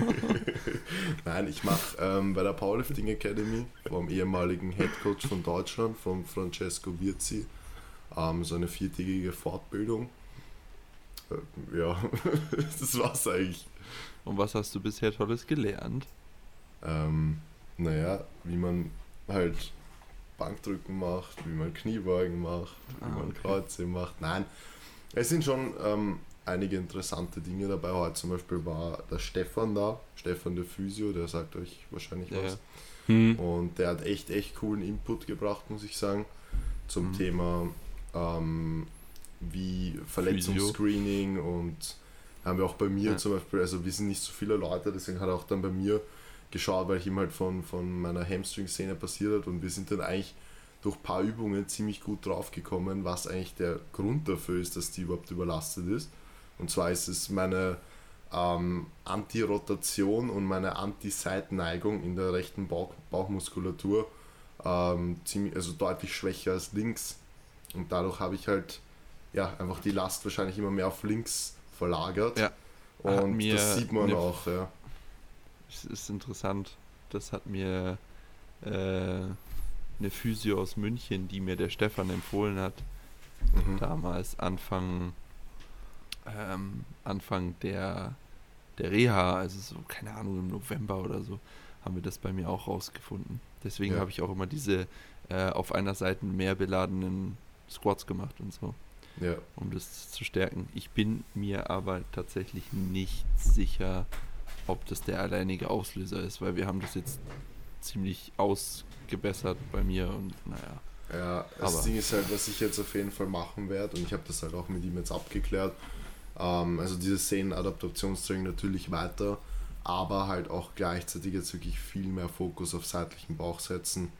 Nein, ich mache ähm, bei der Powerlifting Academy vom ehemaligen Headcoach von Deutschland, von Francesco Virzi, ähm, so eine viertägige Fortbildung. Äh, ja, das war's eigentlich. Und was hast du bisher Tolles gelernt? Ähm, naja, wie man halt Bankdrücken macht, wie man Kniebeugen macht, wie Ah, man okay. Kreuze macht. Nein, es sind schon ähm, einige interessante Dinge dabei. Heute zum Beispiel war der Stefan da, Stefan der Physio, der sagt euch wahrscheinlich Ja, was. Hm. Und der hat echt, echt coolen Input gebracht, muss ich sagen, zum Mhm. Thema ähm, wie Verletzungsscreening und haben wir auch bei mir Ja. zum Beispiel, also wir sind nicht so viele Leute, deswegen hat er auch dann bei mir geschaut, weil ich ihm halt von, von meiner Hamstring-Szene passiert hat und wir sind dann eigentlich durch ein paar Übungen ziemlich gut drauf gekommen, was eigentlich der Grund dafür ist, dass die überhaupt überlastet ist. Und zwar ist es meine ähm, Antirotation und meine Anti-Seitenneigung in der rechten Bauch Bauchmuskulatur ähm, ziemlich, also deutlich schwächer als links. Und dadurch habe ich halt ja, einfach die Last wahrscheinlich immer mehr auf links verlagert. Ja. Und mir das sieht man auch, ja. Es ist interessant. Das hat mir äh, eine Physio aus München, die mir der Stefan empfohlen hat, Mhm. damals Anfang, ähm, Anfang der, der Reha, also so, keine Ahnung, im November oder so, haben wir das bei mir auch rausgefunden. Deswegen Ja. habe ich auch immer diese äh, auf einer Seite mehr beladenen Squats gemacht und so, Ja. um das zu stärken. Ich bin mir aber tatsächlich nicht sicher, ob das der alleinige Auslöser ist, weil wir haben das jetzt ziemlich ausgebessert bei mir und naja. Ja, das Aber- Ding ist halt, was ich jetzt auf jeden Fall machen werde, und ich habe das halt auch mit ihm jetzt abgeklärt. Ähm, also dieses Szenenadaptationstraining natürlich weiter, aber halt auch gleichzeitig jetzt wirklich viel mehr Fokus auf seitlichen Bauch setzen,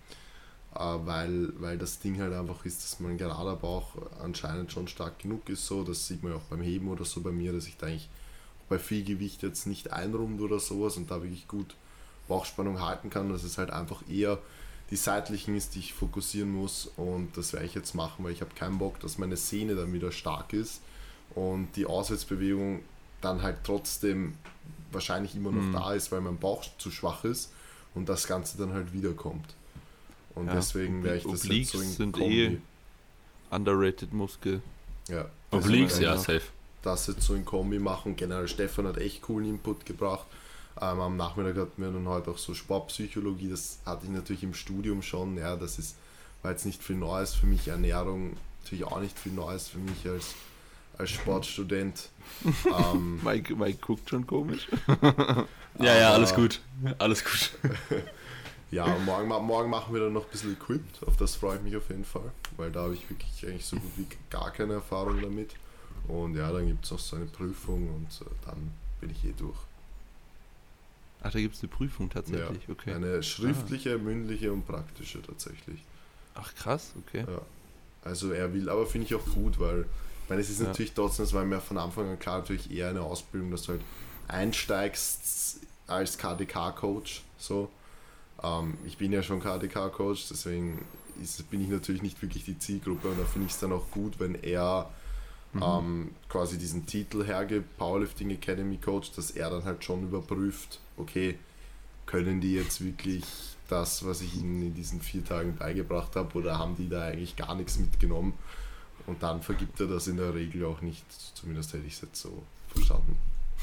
äh, weil, weil das Ding halt einfach ist, dass mein gerader Bauch anscheinend schon stark genug ist. So, das sieht man ja auch beim Heben oder so bei mir, dass ich da eigentlich bei viel Gewicht jetzt nicht einrund oder sowas und da wirklich gut Bauchspannung halten kann. Das ist halt einfach eher die seitlichen ist, die ich fokussieren muss und das werde ich jetzt machen, weil ich habe keinen Bock, dass meine Sehne dann wieder stark ist und die Auswärtsbewegung dann halt trotzdem wahrscheinlich immer noch Mhm. da ist, weil mein Bauch zu schwach ist und das Ganze dann halt wiederkommt. Und Ja, deswegen werde ich das Obliques jetzt so in sind Kombi. eh- Underrated Muskel. ja, Obliques, ja, ja. safe. Das jetzt so in Kombi machen. Generell Stefan hat echt coolen Input gebracht. Ähm, am Nachmittag hatten wir dann heute auch so Sportpsychologie, das hatte ich natürlich im Studium schon. Ja, das ist, war jetzt nicht viel Neues für mich. Ernährung natürlich auch nicht viel Neues für mich als, als Sportstudent. ähm, Mike, Mike guckt schon komisch. Ja, ja, alles gut. Alles gut. ja, morgen, morgen machen wir dann noch ein bisschen Equipped. Auf das freue ich mich auf jeden Fall, weil da habe ich wirklich eigentlich so gut wie gar keine Erfahrung damit. Und ja, dann gibt es noch so eine Prüfung und äh, dann bin ich eh durch. Ach, da gibt es eine Prüfung tatsächlich. Ja, okay. Eine schriftliche, mündliche und praktische tatsächlich. Ach krass, okay. Ja. Also er will, aber finde ich auch gut, weil ich meine, es ist Ja. natürlich trotzdem, es war mir von Anfang an klar, natürlich eher eine Ausbildung, dass du halt einsteigst als KDK-Coach. So. Ähm, ich bin ja schon KDK-Coach, deswegen ist, bin ich natürlich nicht wirklich die Zielgruppe und da finde ich es dann auch gut, wenn er Mhm. ähm, quasi diesen Titel hergibt, Powerlifting Academy Coach, dass er dann halt schon überprüft, okay, können die jetzt wirklich das, was ich ihnen in diesen vier Tagen beigebracht habe, oder haben die da eigentlich gar nichts mitgenommen? Und dann vergibt er das in der Regel auch nicht, zumindest hätte ich es jetzt so verstanden.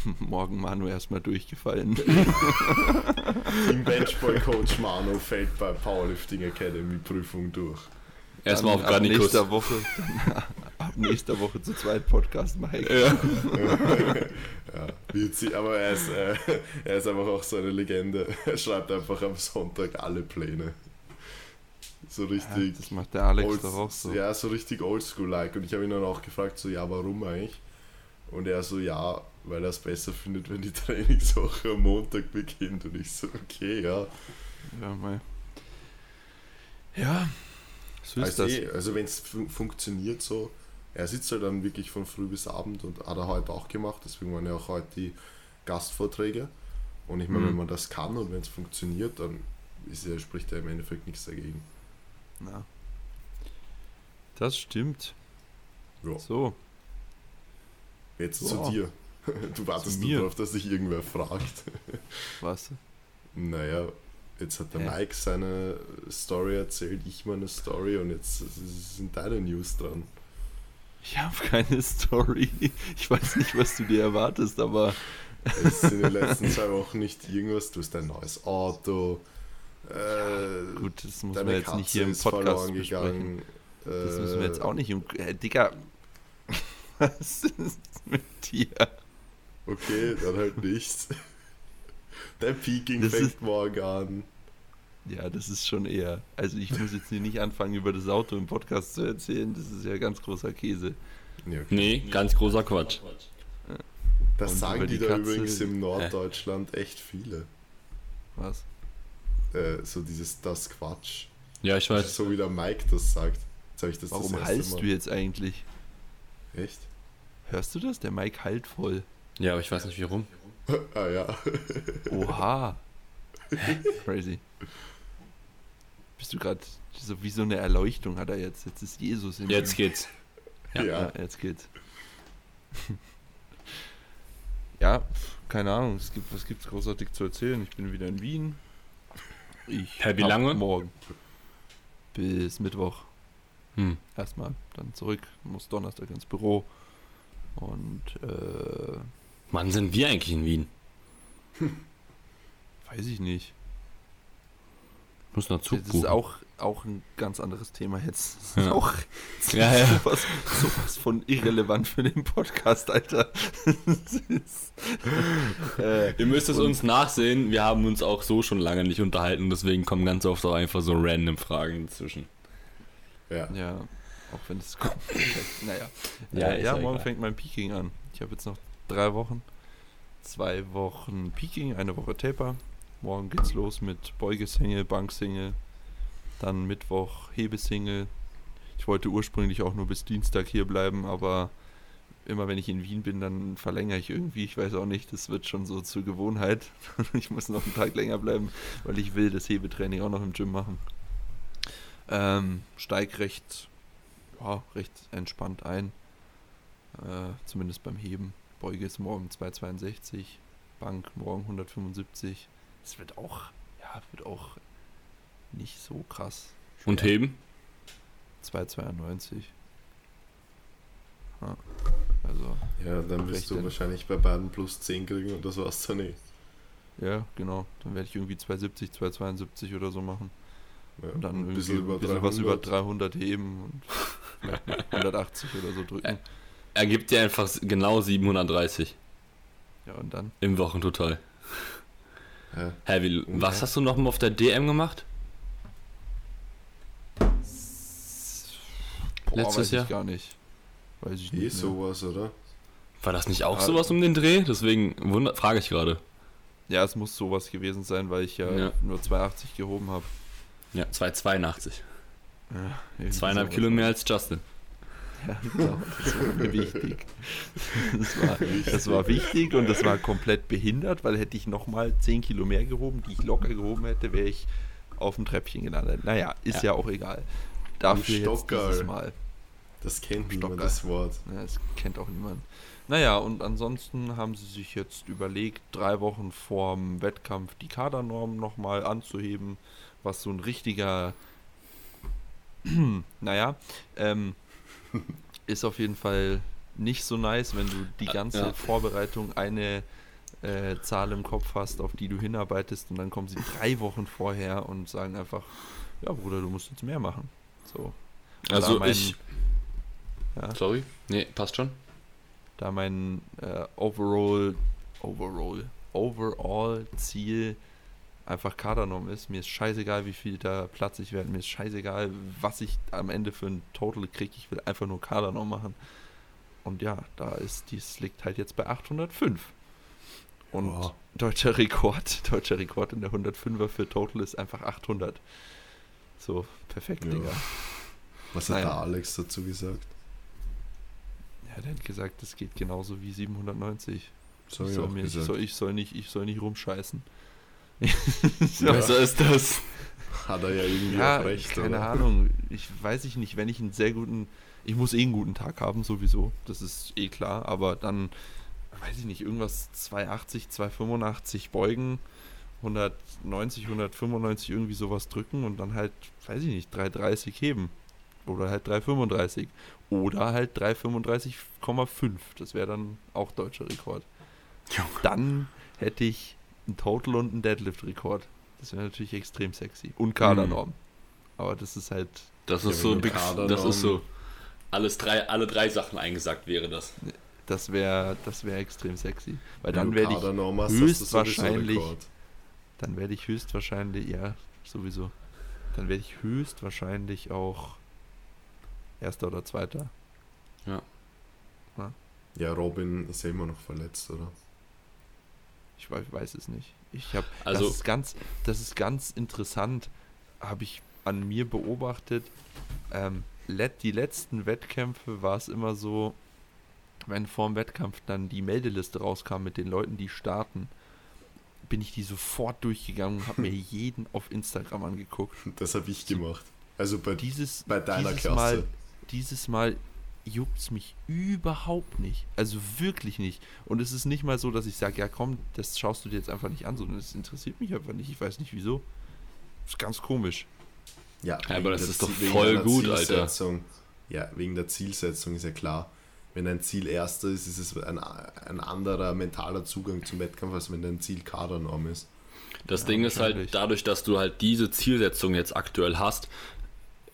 Morgen Manu erstmal durchgefallen. Im Benchboy Coach Mano fällt bei Powerlifting Academy Prüfung durch. Erstmal auf Garnikus. nächster Woche, ab nächster Woche zu zweit Podcast Mike. Ja. Ja, sie, aber er ist, äh, er ist einfach auch so eine Legende. Er schreibt einfach am Sonntag alle Pläne. So Ja, richtig. das macht der Alex old- doch auch so. Ja, so richtig oldschool-like. Und ich habe ihn dann auch gefragt, so, ja, warum eigentlich? Und er so, ja, weil er es besser findet, wenn die Trainingswoche am Montag beginnt. Und ich so, okay, ja. Ja, mei. Ja, so ist Also, das. eh, also wenn es fun funktioniert so, er sitzt halt dann wirklich von früh bis Abend und hat er heute auch gemacht, deswegen waren ja auch heute die Gastvorträge. Und ich meine, Mhm. wenn man das kann und wenn es funktioniert, dann ist ja, spricht er im Endeffekt nichts dagegen. Ja. Das stimmt. Ja. So, Jetzt So. zu dir. Du wartest nur darauf, dass dich irgendwer fragt. was? Naja, jetzt hat der Hä? Mike seine Story erzählt, ich meine Story und jetzt sind deine News dran. Ich habe keine Story. Ich weiß nicht, was du dir erwartest, aber Es ist in den letzten zwei Wochen nicht irgendwas, du hast ein neues Auto. Äh, gut, das muss man jetzt Katze nicht hier im Podcast besprechen. gegangen. Das müssen wir jetzt Äh, auch nicht im... Äh, Digga, was ist mit dir? Okay, dann halt nichts. Dein Peking Das fängt morgen an. Ja, das ist schon eher... Also ich muss jetzt hier nicht anfangen, über das Auto im Podcast zu erzählen. Das ist ja ganz großer Käse. Nee, okay. Nee, ganz großer Quatsch. Das Und sagen die, die da übrigens im Norddeutschland echt viele. Was? Äh, so dieses das Quatsch. Ja, ich weiß. So wie der Mike das sagt. Jetzt ich das Warum das du jetzt eigentlich? Echt? Hörst du das? Der Mike heilt voll. Ja, aber ich weiß nicht warum. ah ja. Oha. Crazy. Bist du gerade so wie so eine Erleuchtung hat er jetzt. Jetzt ist Jesus in Jetzt ihm. geht's. Ja. Ja. Ja, jetzt geht's. ja, keine Ahnung. Es gibt, was gibt's großartig zu erzählen? Ich bin wieder in Wien. Ich Hä, wie lange? Morgen. Bis Mittwoch. Hm. Erstmal, dann zurück. Muss Donnerstag ins Büro. Und äh, Wann sind wir eigentlich in Wien? weiß ich nicht. Muss noch Zug Das ist auch, auch ein ganz anderes Thema jetzt. Das ist Ja. auch Ja, ja. Sowas, sowas von irrelevant für den Podcast, Alter. Ist, äh, Ihr müsst es uns nachsehen. Wir haben uns auch so schon lange nicht unterhalten. Deswegen kommen ganz oft auch einfach so random Fragen dazwischen. Ja. ja, auch wenn es kommt. naja. Ja, äh, ja morgen egal. fängt mein Peking an. Ich habe jetzt noch drei Wochen. Zwei Wochen Peking, eine Woche Taper. Morgen geht's los mit Beugesingle, Banksingle. Dann Mittwoch Hebesingle. Ich wollte ursprünglich auch nur bis Dienstag hier bleiben, aber immer wenn ich in Wien bin, dann verlängere ich irgendwie. Ich weiß auch nicht, das wird schon so zur Gewohnheit. ich muss noch einen Tag länger bleiben, weil ich will das Hebetraining auch noch im Gym machen. Ähm, steig recht, ja, recht entspannt ein. Äh, zumindest beim Heben. Beuge ist morgen 262, Bank morgen 175. Es wird auch, ja, wird auch nicht so krass. Und schwer. heben? 292. Ja, also, Ja, dann wirst du wahrscheinlich bei beiden plus 10 kriegen und das war's dann eh. ja, genau. Dann werde ich irgendwie 270, 272 oder so machen. Ja, Und dann ein irgendwie bisschen über ein bisschen was über 300. 300 heben und vielleicht noch 180 oder so drücken. Er gibt dir einfach genau 730 Ja, und dann? im Wochentotal. Ja. Hä, wie, Und was ja. hast du noch mal auf der DM gemacht? Boah, Letztes weiß Jahr? ich gar nicht. Weiß ich nicht. mehr. sowas, oder? War das nicht auch Ah. sowas um den Dreh? Deswegen wunder- frage ich gerade. Ja, es muss sowas gewesen sein, weil ich ja, Ja. nur 280 gehoben habe. Ja, 282. Ja, Zweieinhalb. Kilo mehr als Justin. Ja, genau. Das war mir wichtig. Das war, das war wichtig und das war komplett behindert, weil hätte ich nochmal 10 Kilo mehr gehoben, die ich locker gehoben hätte, wäre ich auf dem Treppchen gelandet. Naja, ist ja, Ja. auch egal. Dafür jetzt dieses Mal. Das kennt niemand, Stocker. das Wort. Ja, das kennt auch niemand. Naja, und ansonsten haben sie sich jetzt überlegt, drei Wochen vorm Wettkampf die Kadernorm nochmal anzuheben, was so ein richtiger, naja, ähm, ist auf jeden Fall nicht so nice, wenn du die ganze ja. Vorbereitung eine äh, Zahl im Kopf hast, auf die du hinarbeitest und dann kommen sie drei Wochen vorher und sagen einfach, ja Bruder, du musst jetzt mehr machen. So. Also mein- ich. Ja. Sorry? Nee, passt schon. da mein äh, Overall, Overall, Overall Ziel einfach Kadernorm ist. Mir ist scheißegal, wie viel da Platz ich werde. Mir ist scheißegal, was ich am Ende für ein Total kriege. Ich will einfach nur Kadernorm machen. Und ja, da ist, dies liegt halt jetzt bei 805. Und Oh. deutscher Rekord, deutscher Rekord in der 105er für Total ist einfach 800. So, perfekt, Ja. Digga. Was hat Naja. der Alex dazu gesagt? Ja, der hat gesagt, das geht genauso wie 790. So ich, soll mir, soll, ich, soll nicht, ich soll nicht rumscheißen. Besser ist das. Hat er ja irgendwie Ja, auch recht, keine oder? Ahnung. Ich weiß ich nicht, wenn ich einen sehr guten, ich muss eh einen guten Tag haben, sowieso. Das ist eh klar. Aber dann, weiß ich nicht, irgendwas 280, 285 beugen, 190, 195 irgendwie sowas drücken und dann halt, weiß ich nicht, 330 heben. Oder halt 335. Oder halt 335,5. Das wäre dann auch deutscher Rekord. Junge. Dann hätte ich einen Total und einen Deadlift-Rekord. Das wäre natürlich extrem sexy. Und Kadernorm. Aber das ist halt, Das Ja, ist so big, das ist so alles drei, alle drei Sachen eingesagt wäre das. das wäre das wär extrem sexy. Weil Wenn dann werde ich, höchstwahrscheinlich- dann werde ich höchstwahrscheinlich, ja, sowieso. Dann werde ich höchstwahrscheinlich auch Erster oder Zweiter. Ja, Robin ist ja immer noch verletzt, oder? Ich weiß, weiß es nicht. Ich habe, Also- das ist ganz, das ist ganz interessant, habe ich an mir beobachtet. Ähm, let, die letzten Wettkämpfe war es immer so, wenn vor dem Wettkampf dann die Meldeliste rauskam mit den Leuten, die starten, bin ich die sofort durchgegangen und habe mir jeden auf Instagram angeguckt. Das habe ich gemacht. Also bei, Dieses, bei deiner dieses Klasse. Mal, dieses Mal juckt es mich überhaupt nicht. Also wirklich nicht. Und es ist nicht mal so, dass ich sage, ja komm, das schaust du dir jetzt einfach nicht an, sondern es interessiert mich einfach nicht. Ich weiß nicht wieso. ist ganz komisch. Ja, Ja, aber das ist doch voll gut, Alter. Ja, wegen der Zielsetzung ist ja klar. Wenn dein Ziel erster ist, ist es ein, ein anderer mentaler Zugang zum Wettkampf, als wenn dein Ziel Kadernorm ist. Das Ja, Ding ist halt, dadurch, dass du halt diese Zielsetzung jetzt aktuell hast,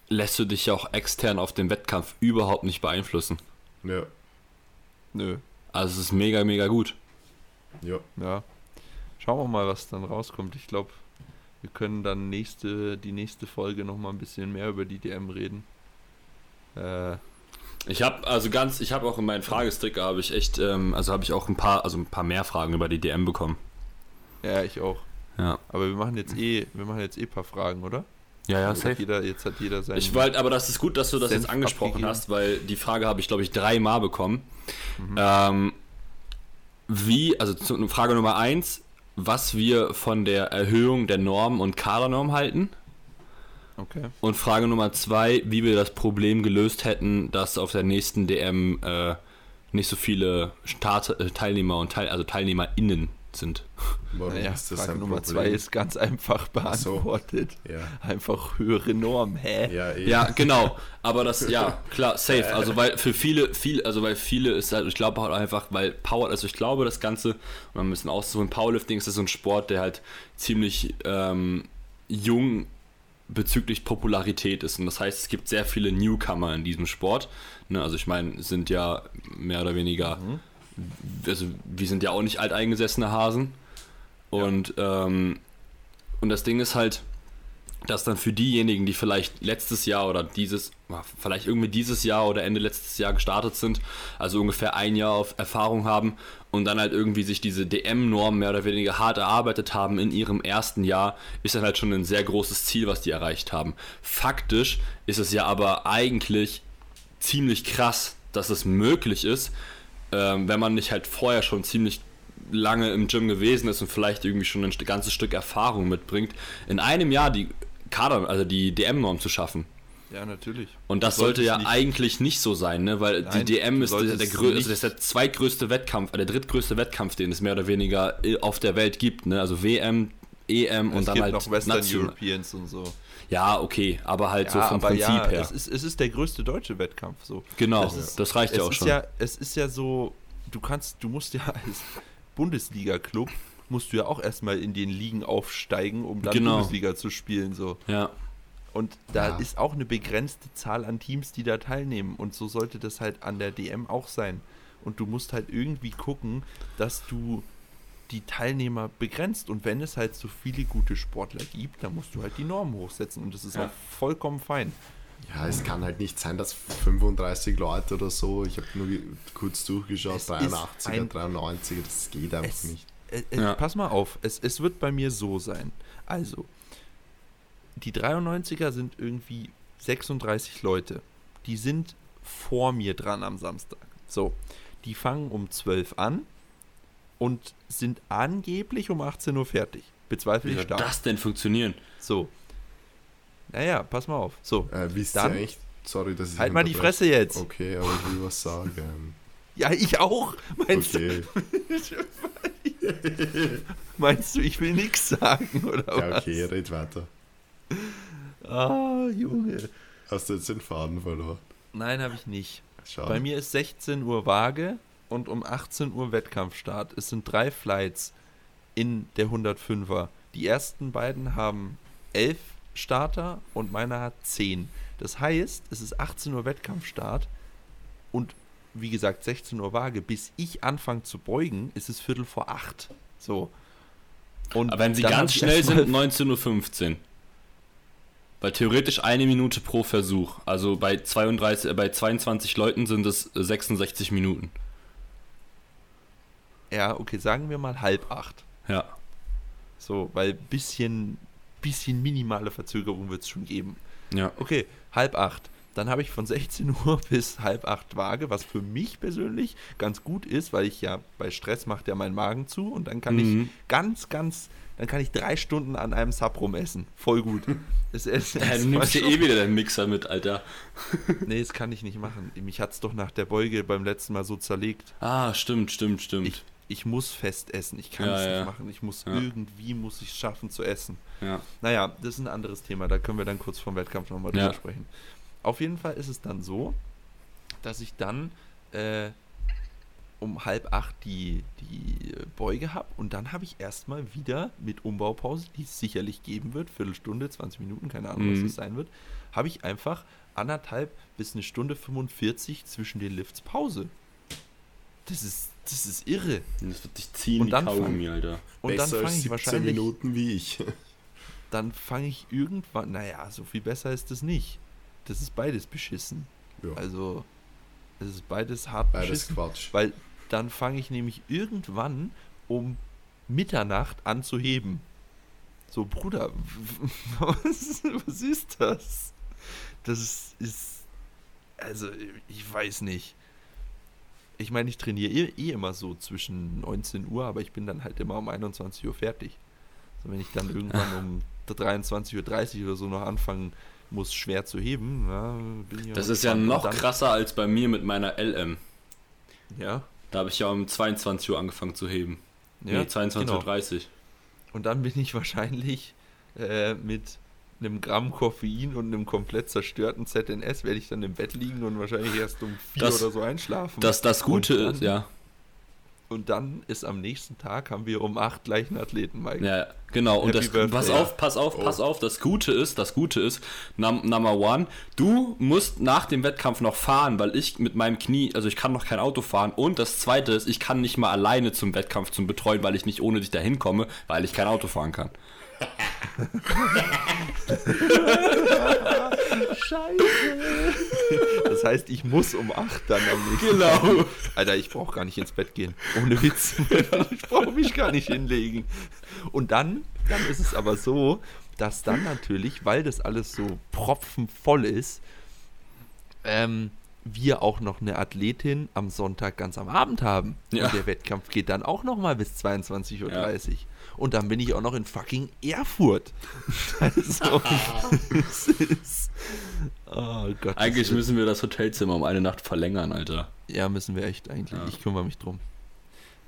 lässt du dich ja auch extern auf den Wettkampf überhaupt nicht beeinflussen. Ja, Nö. Also es ist mega, mega gut. ja. Ja. Schauen wir mal, was dann rauskommt. Ich glaube, wir können dann nächste, die nächste Folge nochmal ein bisschen mehr über die DM reden. Äh, Ich habe also ganz, ich habe auch in meinen Fragesticker habe ich echt, ähm, also habe ich auch ein paar, also ein paar mehr Fragen über die DM bekommen. ja, ich auch. Ja, Aber wir machen jetzt eh, wir machen jetzt eh ein paar Fragen, oder? Ja, ja, jetzt, hat jeder, jetzt hat jeder sein. Ich wollte, aber das ist gut, dass du das Senf jetzt angesprochen abgegeben. hast, weil die Frage habe ich, glaube ich, dreimal bekommen. Mhm. Ähm, wie, also zu, Frage Nummer eins, was wir von der Erhöhung der Norm und Kadernorm halten. Okay. Und Frage Nummer zwei, wie wir das Problem gelöst hätten, dass auf der nächsten DM äh, nicht so viele Start äh, Teilnehmer und Teil also TeilnehmerInnen sind. Warum Naja, ist das Frage ein Nummer Problem? zwei ist ganz einfach Ach so. beantwortet. Ja, Einfach höhere Norm, hä? ja, eh. Ja, genau. Aber das, ja, klar, safe. Also weil für viele, viel, also weil viele ist halt, ich glaube halt einfach, weil Power, also ich glaube das Ganze, um ein bisschen auszuholen, Powerlifting ist so ein Sport, der halt ziemlich ähm, jung bezüglich Popularität ist. Und das heißt, es gibt sehr viele Newcomer in diesem Sport. Ne, also ich meine, sind ja mehr oder weniger, also wir sind ja auch nicht alteingesessene Hasen. Und, ähm, und das Ding ist halt, dass dann für diejenigen, die vielleicht letztes Jahr oder dieses, vielleicht irgendwie dieses Jahr oder Ende letztes Jahr gestartet sind, also ungefähr ein Jahr auf Erfahrung haben und dann halt irgendwie sich diese DM-Norm mehr oder weniger hart erarbeitet haben in ihrem ersten Jahr, ist dann halt schon ein sehr großes Ziel, was die erreicht haben. Faktisch ist es ja aber eigentlich ziemlich krass, dass es möglich ist, ähm, wenn man nicht halt vorher schon ziemlich lange im Gym gewesen ist und vielleicht irgendwie schon ein ganzes Stück Erfahrung mitbringt, in einem Jahr die Kader, also die DM-Norm zu schaffen. Ja, natürlich. Und das sollte ja nicht- eigentlich nicht so sein, ne? weil Nein, die DM ist der, grö also ist der zweitgrößte Wettkampf, äh, der drittgrößte Wettkampf, den es mehr oder weniger auf der Welt gibt. Ne? Also WM, EM und es dann gibt halt noch Western national- Europeans und so. Ja, okay, aber halt so vom aber Prinzip ja, her. Es ist, es ist der größte deutsche Wettkampf. So. genau, das das, ist- reicht ja es auch ist schon. ja, es ist ja so, du kannst, du musst ja als Bundesliga-Club musst du ja auch erstmal in den Ligen aufsteigen, um dann Genau. Bundesliga zu spielen. So. ja. Und da Ja. ist auch eine begrenzte Zahl an Teams, die da teilnehmen. Und so sollte das halt an der DM auch sein. Und du musst halt irgendwie gucken, dass du die Teilnehmer begrenzt. Und wenn es halt so viele gute Sportler gibt, dann musst du halt die Normen hochsetzen. Und das ist Ja. auch vollkommen fein. Ja, es kann halt nicht sein, dass 35 Leute oder so, ich habe nur kurz durchgeschaut, Es ist 83er, ein- 93er, das geht einfach Es, nicht. äh, äh, Ja. Pass mal auf, es, es wird bei mir so sein. Also, die 93er sind irgendwie 36 Leute. Die sind vor mir dran am Samstag. So, die fangen um 12 an und sind angeblich um 18 Uhr fertig. Bezweifle Wie ich soll stark. das denn funktionieren? So. Naja, pass mal auf. So, Äh, wisst Dann- ihr echt, sorry, dass ich halt mal die. Fresse jetzt. Okay, aber ich will was sagen. Ja, ich auch. Meinst, Okay, du, meinst du, ich will nichts sagen, oder ja, was? okay, red weiter. Ah, Junge. Hast du jetzt den Faden verloren? Nein, habe ich nicht. Schade. Bei mir ist 16 Uhr Waage und um 18 Uhr Wettkampfstart. Es sind drei Flights in der 105er. Die ersten beiden haben 11 Starter und meiner hat 10. Das heißt, es ist 18 Uhr Wettkampfstart und wie gesagt 16 Uhr Waage. Bis ich anfange zu beugen, ist es Viertel vor 8. So. Und Aber wenn sie ganz schnell sind, 19.15 Uhr. Weil theoretisch eine Minute pro Versuch. Also bei 32, äh, bei 22 Leuten sind es äh, 66 Minuten. Ja, okay, sagen wir mal halb acht. Ja. So, weil bisschen, bisschen minimale Verzögerung wird es schon geben. Ja. Okay, halb acht. Dann habe ich von 16 Uhr bis halb acht Waage, was für mich persönlich ganz gut ist, weil ich ja bei Stress macht ja mein Magen zu und dann kann Mhm. ich ganz, ganz, dann kann ich drei Stunden an einem Sub essen. Voll gut. Es, es, Ja, es du nimmst dir eh wieder deinen Mixer mit, Alter. Nee, das kann ich nicht machen. Mich hat es doch nach der Beuge beim letzten Mal so zerlegt. Ah, stimmt, stimmt, stimmt. Ich, ich muss fest essen. Ich kann Ja, es ja. nicht machen. Ich muss Ja. irgendwie muss ich es schaffen zu essen. ja. Naja, das ist ein anderes Thema. Da können wir dann kurz vom Wettkampf nochmal drüber sprechen. Auf jeden Fall ist es dann so, dass ich dann äh, um halb acht die, die Beuge habe und dann habe ich erstmal wieder mit Umbaupause, die es sicherlich geben wird, Viertelstunde, 20 Minuten, keine Ahnung, was Mhm. das sein wird, habe ich einfach anderthalb bis eine Stunde 45 zwischen den Lifts Pause. Das ist, das ist irre. Das wird dich ziehen Und wie dann Kaugummi, Alter. Und Besser dann fange ich 17 wahrscheinlich Minuten wie ich. dann fange ich irgendwann, naja, so viel besser ist das nicht. Das ist beides beschissen. Ja, Also, es ist beides hart beides beschissen. Quatsch. Weil dann fange ich nämlich irgendwann um Mitternacht an zu heben. So, Bruder, was, was ist das? Das ist, also, ich weiß nicht. Ich meine, ich trainiere eh, eh immer so zwischen 19 Uhr, aber ich bin dann halt immer um 21 Uhr fertig. Also wenn ich dann irgendwann um 23.30 Uhr oder so noch anfangen muss, schwer zu heben, ich Das ist ja noch krasser als bei mir mit meiner LM. Ja, Da habe ich ja um 22 Uhr angefangen zu heben. ja nee, 22.30 genau. Uhr. 30. Und dann bin ich wahrscheinlich äh, mit einem Gramm Koffein und einem komplett zerstörten ZNS werde ich dann im Bett liegen und wahrscheinlich erst um vier Das- oder so einschlafen. Das, das Gute Und dann- ist, ja. Und dann ist am nächsten Tag haben wir um acht gleichen Athleten, Mike. Ja, genau. Und Happy das, Birthday. pass auf, pass auf, Oh. pass auf. Das Gute ist, das Gute ist, num, Number One, du musst nach dem Wettkampf noch fahren, weil ich mit meinem Knie, also ich kann noch kein Auto fahren. Und das Zweite ist, ich kann nicht mal alleine zum Wettkampf zum Betreuen, weil ich nicht ohne dich dahin komme, weil ich kein Auto fahren kann. Das heißt, ich muss um acht dann am nächsten Genau. Tag. Alter, ich brauche gar nicht ins Bett gehen. Ohne Witz. Ich brauche mich gar nicht hinlegen. Und dann, dann ist es aber so, dass dann natürlich, weil das alles so propfenvoll ist, ähm, wir auch noch eine Athletin am Sonntag ganz am Abend haben. Ja. Und der Wettkampf geht dann auch noch mal bis 22.30 Uhr. Und dann bin ich auch noch in fucking Erfurt. Also, ist, oh Gott. Eigentlich müssen wir das Hotelzimmer um eine Nacht verlängern, Alter. ja, müssen wir echt eigentlich. Ja. Ich kümmere mich drum.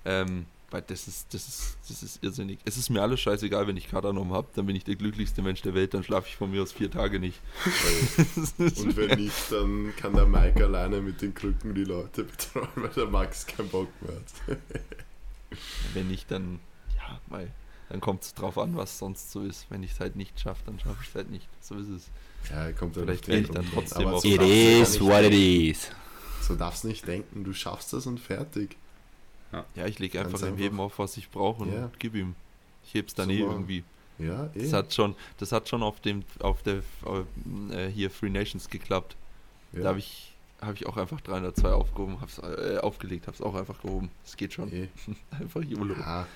Ähm, weil das ist, das ist, das ist irrsinnig. Es ist mir alles scheißegal, wenn ich Kadernorm habe, dann bin ich der glücklichste Mensch der Welt, dann schlafe ich von mir aus vier Tage nicht. Und wenn nicht, dann kann der Mike alleine mit den Krücken die Leute betreuen, weil der Max keinen Bock mehr hat. wenn nicht, dann, ja, dann kommt es drauf an, was sonst so ist. Wenn ich es halt nicht schaffe, dann schaffe ich es halt nicht. So ist es. Ja, kommt ja Vielleicht werde ich dann trotzdem Aber auf- so It darfst du ja is nicht what it denken. is. So darfst du nicht denken, du schaffst das und fertig. Ja, ich lege einfach im. Heben auf, was ich brauche und Ja. gib ihm. Ich heb's dann eh machen. irgendwie. Ja, eh. Das hat schon, das hat schon auf dem, auf der, äh, hier Free Nations geklappt. ja. Da habe ich, habe ich auch einfach 302 aufgehoben, hab's, äh, aufgelegt, hab's auch einfach gehoben. Das geht schon. eh. einfach YOLO. Ja.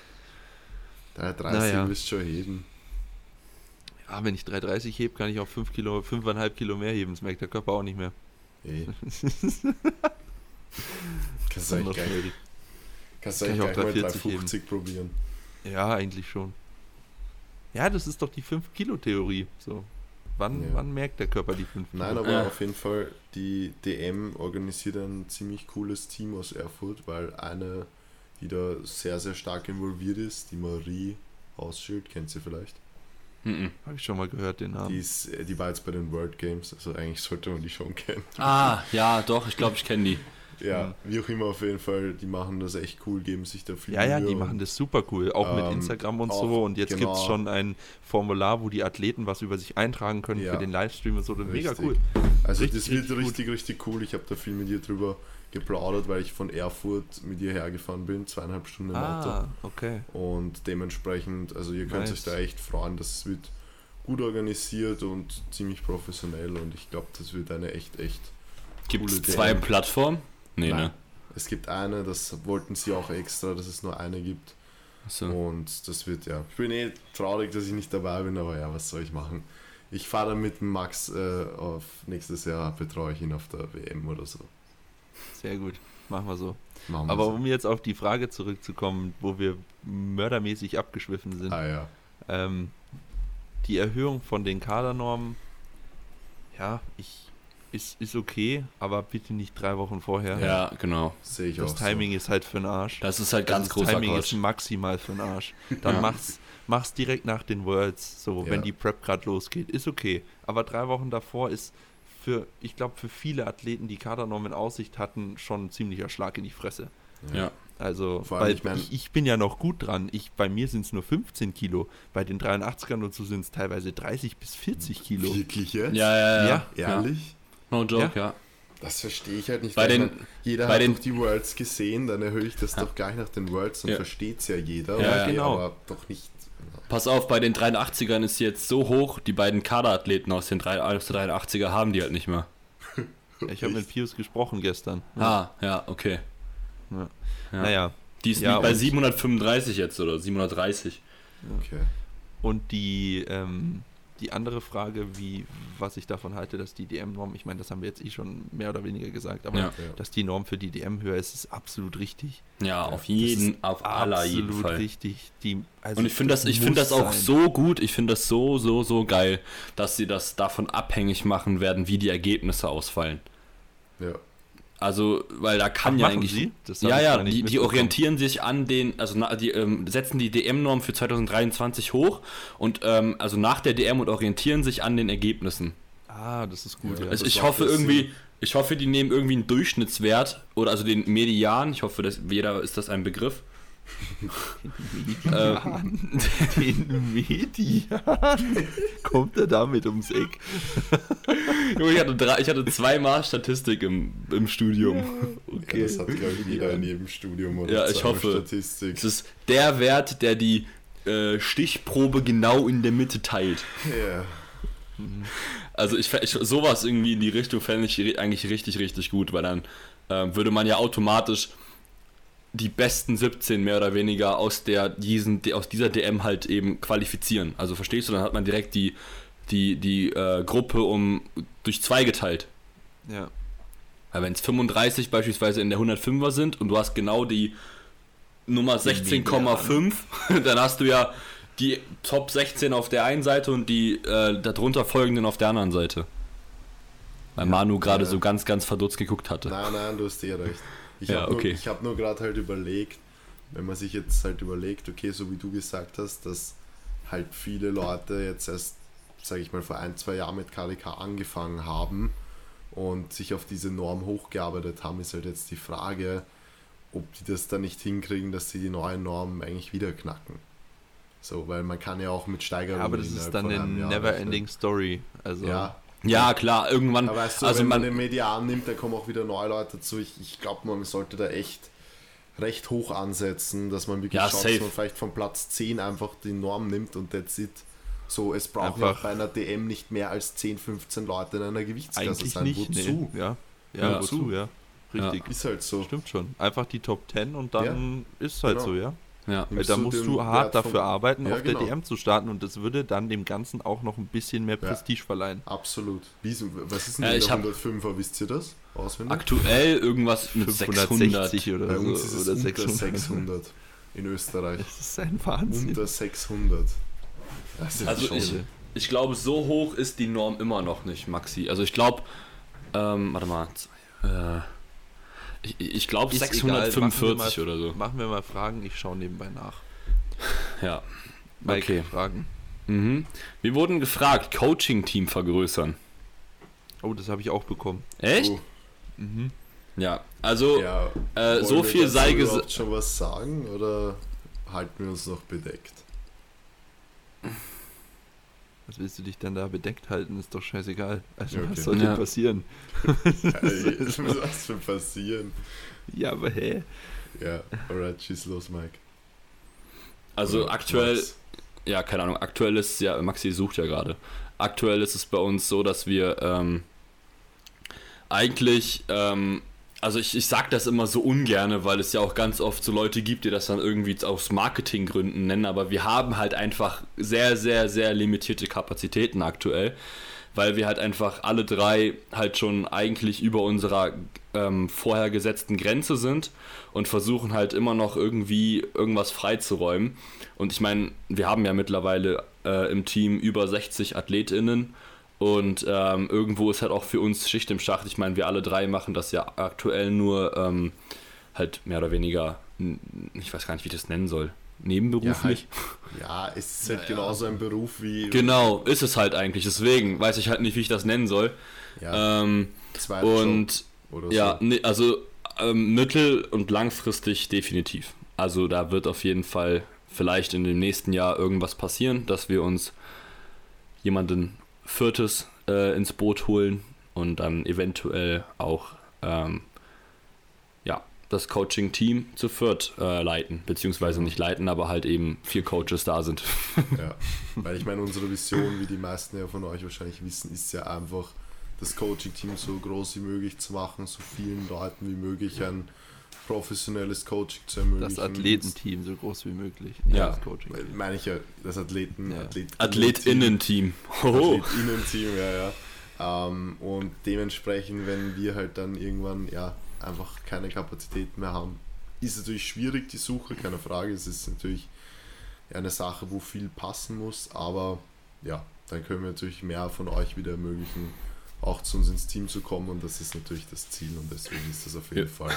330 Naja. wirst du schon heben. Ja, wenn ich 330 heb, kann ich auch 5 Kilo, 5,5 Kilo mehr heben. Das merkt der Körper auch nicht mehr. Eh. kannst du eigentlich noch gleich, schnell. kannst du Kann ich auch gleich mal 340 heben. 350 probieren. Ja, eigentlich schon. Ja, das ist doch die 5-Kilo-Theorie. So. Wann, Ja. wann merkt der Körper die 5 Kilo? Nein, aber Ja. auf jeden Fall, die DM organisiert ein ziemlich cooles Team aus Erfurt, weil eine, die da sehr, sehr stark involviert ist, die Marie Ausschild, kennt sie vielleicht. Mhm. Habe ich schon mal gehört, den Die, Namen. ist, äh, die war jetzt bei den World Games, also eigentlich sollte man die schon kennen. Ah, ja, doch, ich glaube, ich kenne die. Ja, wie auch immer, auf jeden Fall, die machen das echt cool, geben sich da viel Ja, ja, Mühe die und- machen das super cool. Auch mit Ähm, Instagram und auch, so. Und jetzt genau. gibt es schon ein Formular, wo die Athleten was über sich eintragen können Ja. für den Livestream und so. Das ist mega cool. Also Richtig, das wird richtig richtig, richtig, cool. Ich habe da viel mit ihr drüber geplaudert, weil ich von Erfurt mit ihr hergefahren bin, zweieinhalb Stunden im Auto. Ah, okay. Und dementsprechend, also ihr könnt Nice. euch da echt freuen, das wird gut organisiert und ziemlich professionell und ich glaube, das wird eine echt, echt. Gibt es zwei. Plattformen? Nee, Nein. ne? Es gibt eine, das wollten sie auch extra, dass es nur eine gibt. Achso. Und das wird ja. Ich bin eh traurig, dass ich nicht dabei bin, aber ja, was soll ich machen? Ich fahre dann mit Max äh, auf nächstes Jahr, betreue ich ihn auf der WM oder so. Sehr gut. Machen wir so. Machen wir Aber so. um jetzt auf die Frage zurückzukommen, wo wir mördermäßig abgeschwiffen sind. Ah ja. Ähm, die Erhöhung von den Kadernormen, ja, ich, ist, ist okay, aber bitte nicht drei Wochen vorher. Ja, genau. Sehe ich Das auch. Timing ist halt für den Arsch. Das ist halt ganz das großer Timing Quatsch. ist maximal für den Arsch. Dann Ja. mach's, mach's direkt nach den Worlds, so Ja. wenn die Prep gerade losgeht. Ist okay. Aber drei Wochen davor ist für, ich glaube, für viele Athleten, die Kadernormen in Aussicht hatten, schon ein ziemlicher Schlag in die Fresse. Ja. Also, weil ich ich, ich bin ja noch gut dran. Ich, bei mir sind es nur 15 Kilo. Bei den 83ern und so sind es teilweise 30 bis 40 Kilo. Wirklich jetzt? Ja, ja, ja. Ja, Ehrlich? No joke, ja. Das verstehe ich halt nicht. Bei weil den- jeder bei hat den- doch die Worlds gesehen, dann erhöhe ich das Ja. doch gleich nach den Worlds, dann Ja. versteht es ja jeder. Ja, genau. Aber doch nicht. Pass auf, bei den 83ern ist sie jetzt so hoch, die beiden Kaderathleten aus den drei, aus der 83er haben die halt nicht mehr. Ich habe mit Pius gesprochen gestern. Ah, ja, okay. Ja. Ja. Naja, Die ist Ja, bei und- 735 jetzt oder 730. Okay. und die, ähm, die andere Frage, wie, was ich davon halte, dass die DM-Norm, ich meine, das haben wir jetzt eh schon mehr oder weniger gesagt, aber Ja. Dass die Norm für die DM höher ist, ist absolut richtig. Ja, auf Das jeden, auf aller jeden absolut Fall. richtig. Die, also Und ich finde das, ich finde muss das auch sein. so gut, ich finde das so, so, so geil, dass sie das davon abhängig machen werden, wie die Ergebnisse ausfallen. Ja. Also, weil da kann Ach, ja eigentlich. Sie? Das ja, ja, die, die orientieren sich an den, also na, die ähm, setzen die DM-Norm für 2023 hoch und ähm, also nach der DM und orientieren sich an den Ergebnissen. Ah, das ist gut. Ja, Also ich hoffe irgendwie, ich hoffe, die nehmen irgendwie einen Durchschnittswert oder also den Median. Ich hoffe, dass jeder ist das ein Begriff. Median. Den Median. Kommt er damit ums Eck? Ich hatte, drei, ich hatte zweimal Statistik im, im Studium. Okay. das hat, glaube ich, jeder in jedem Studium oder Ja, ich hoffe. Statistik. Es ist der Wert, der die äh, Stichprobe genau in der Mitte teilt. Ja. Also ich, ich sowas irgendwie in die Richtung fände ich eigentlich richtig, richtig gut, weil dann ähm, würde man ja automatisch die besten 17 mehr oder weniger aus der diesen aus dieser DM halt eben qualifizieren. Also verstehst du, dann hat man direkt die die die äh, Gruppe um durch zwei geteilt. Ja. Weil wenn es 35 beispielsweise in der 105er sind und du hast genau die Nummer 16,5, dann hast du ja die Top 16 auf der einen Seite und die äh, darunter folgenden auf der anderen Seite. Weil Manu gerade ja. so ganz, ganz verdutzt geguckt hatte. Nein, nein, du hast eh recht. Ich Ja, habe okay. nur, hab nur gerade halt überlegt, wenn man sich jetzt halt überlegt, okay, so wie du gesagt hast, dass halt viele Leute jetzt erst, sage ich mal, vor ein, zwei Jahren mit KDK angefangen haben und sich auf diese Norm hochgearbeitet haben, ist halt jetzt die Frage, ob die das dann nicht hinkriegen, dass sie die neue Norm eigentlich wieder knacken. So, weil man kann ja auch mit Steigerungen Ja, aber das ist dann eine never-ending Story. Also. Ja, Ja, klar, irgendwann. aber weißt du, also wenn man man, den Median nimmt, dann kommen auch wieder neue Leute dazu. Ich, ich glaube, man sollte da echt recht hoch ansetzen, dass man wirklich Ja, schaut, safe. dass man vielleicht von Platz 10 einfach die Norm nimmt und that's it. So, es braucht ja Einfach- bei einer DM nicht mehr als 10, 15 Leute in einer Gewichtsklasse Eigentlich sein. nicht. Wozu? Nee. Ja, ja, Ja. wozu, ja. Richtig. Ist halt so. Stimmt schon. Einfach die Top 10 und dann ist halt Genau. so, ja. Ja. Weil da musst du hart Wert vom- dafür arbeiten, Ja, auf genau. der DM zu starten und das würde dann dem Ganzen auch noch ein bisschen mehr Ja. Prestige verleihen. Absolut. Wie, so- was ist denn Ja, der ich hab- 105er, wisst ihr das? Auswendig? Aktuell irgendwas mit 600. 560 oder Bei so. uns ist es oder unter 600. 600 in Österreich. Das ist ein Wahnsinn. Unter 600. Das ist Also ich, ich glaube, so hoch ist die Norm immer noch nicht, Maxi. Also ich glaube, ähm, warte mal, äh, ich, ich glaube Ist 645 egal, oder so. Machen wir mal Fragen, ich schaue nebenbei nach. Ja. Mike, Okay. Fragen. Mhm. Wir wurden gefragt, Coaching-Team vergrößern. Oh, das habe ich auch bekommen. Echt? Oh, Mhm. Ja, also ja. äh, so viel sei gesagt. schon was sagen oder halten wir uns noch bedeckt? Was willst du dich denn da bedeckt halten? Ist doch scheißegal. Also okay. was soll Ja. denn passieren? Ey, was für passieren? Ja, aber hä? Ja, alright, schieß los, Mike. Also Oder aktuell, Max. ja, keine Ahnung, aktuell ist ja, Maxi sucht ja gerade. Aktuell ist es bei uns so, dass wir ähm, eigentlich, ähm, also ich, ich sag das immer so ungerne, weil es ja auch ganz oft so Leute gibt, die das dann irgendwie aus Marketinggründen nennen, aber wir haben halt einfach sehr, sehr, sehr limitierte Kapazitäten aktuell, weil wir halt einfach alle drei halt schon eigentlich über unserer ähm, vorher gesetzten Grenze sind und versuchen halt immer noch irgendwie irgendwas freizuräumen. Und ich meine, wir haben ja mittlerweile äh, im Team über 60 AthletInnen und ähm, irgendwo ist halt auch für uns Schicht im Schacht. Ich meine, wir alle drei machen das ja aktuell nur ähm, halt mehr oder weniger, ich weiß gar nicht, wie ich das nennen soll, nebenberuflich. Ja, es ist halt Ja, ja. genauso ein Beruf wie Genau, ist es halt eigentlich. Deswegen weiß ich halt nicht, wie ich das nennen soll. ja, Ähm, zweiter und oder Ja, so. nee, also ähm, mittel- und langfristig definitiv. Also da wird auf jeden Fall vielleicht in dem nächsten Jahr irgendwas passieren, dass wir uns jemanden Viertes äh, ins Boot holen und dann eventuell auch ähm, ja, das Coaching-Team zu viert äh, leiten, beziehungsweise nicht leiten, aber halt eben vier Coaches da sind. Ja, weil ich meine, unsere Vision, wie die meisten ja von euch wahrscheinlich wissen, ist ja einfach, das Coaching-Team so groß wie möglich zu machen, so vielen Leuten wie möglich ein professionelles Coaching zu ermöglichen. Das Athletenteam so groß wie möglich. Ja. das Coaching. Meine ich ja, das Athleten, Ja. Athletinnen- AthletInnen-Team. Hoho. Athletinnen-Team, ja, ja. Ähm, und dementsprechend, wenn wir halt dann irgendwann ja einfach keine Kapazität mehr haben, ist natürlich schwierig die Suche, keine Frage. Es ist natürlich eine Sache, wo viel passen muss, aber ja, dann können wir natürlich mehr von euch wieder ermöglichen, auch zu uns ins Team zu kommen und das ist natürlich das Ziel und deswegen ist das auf jeden Ja. Fall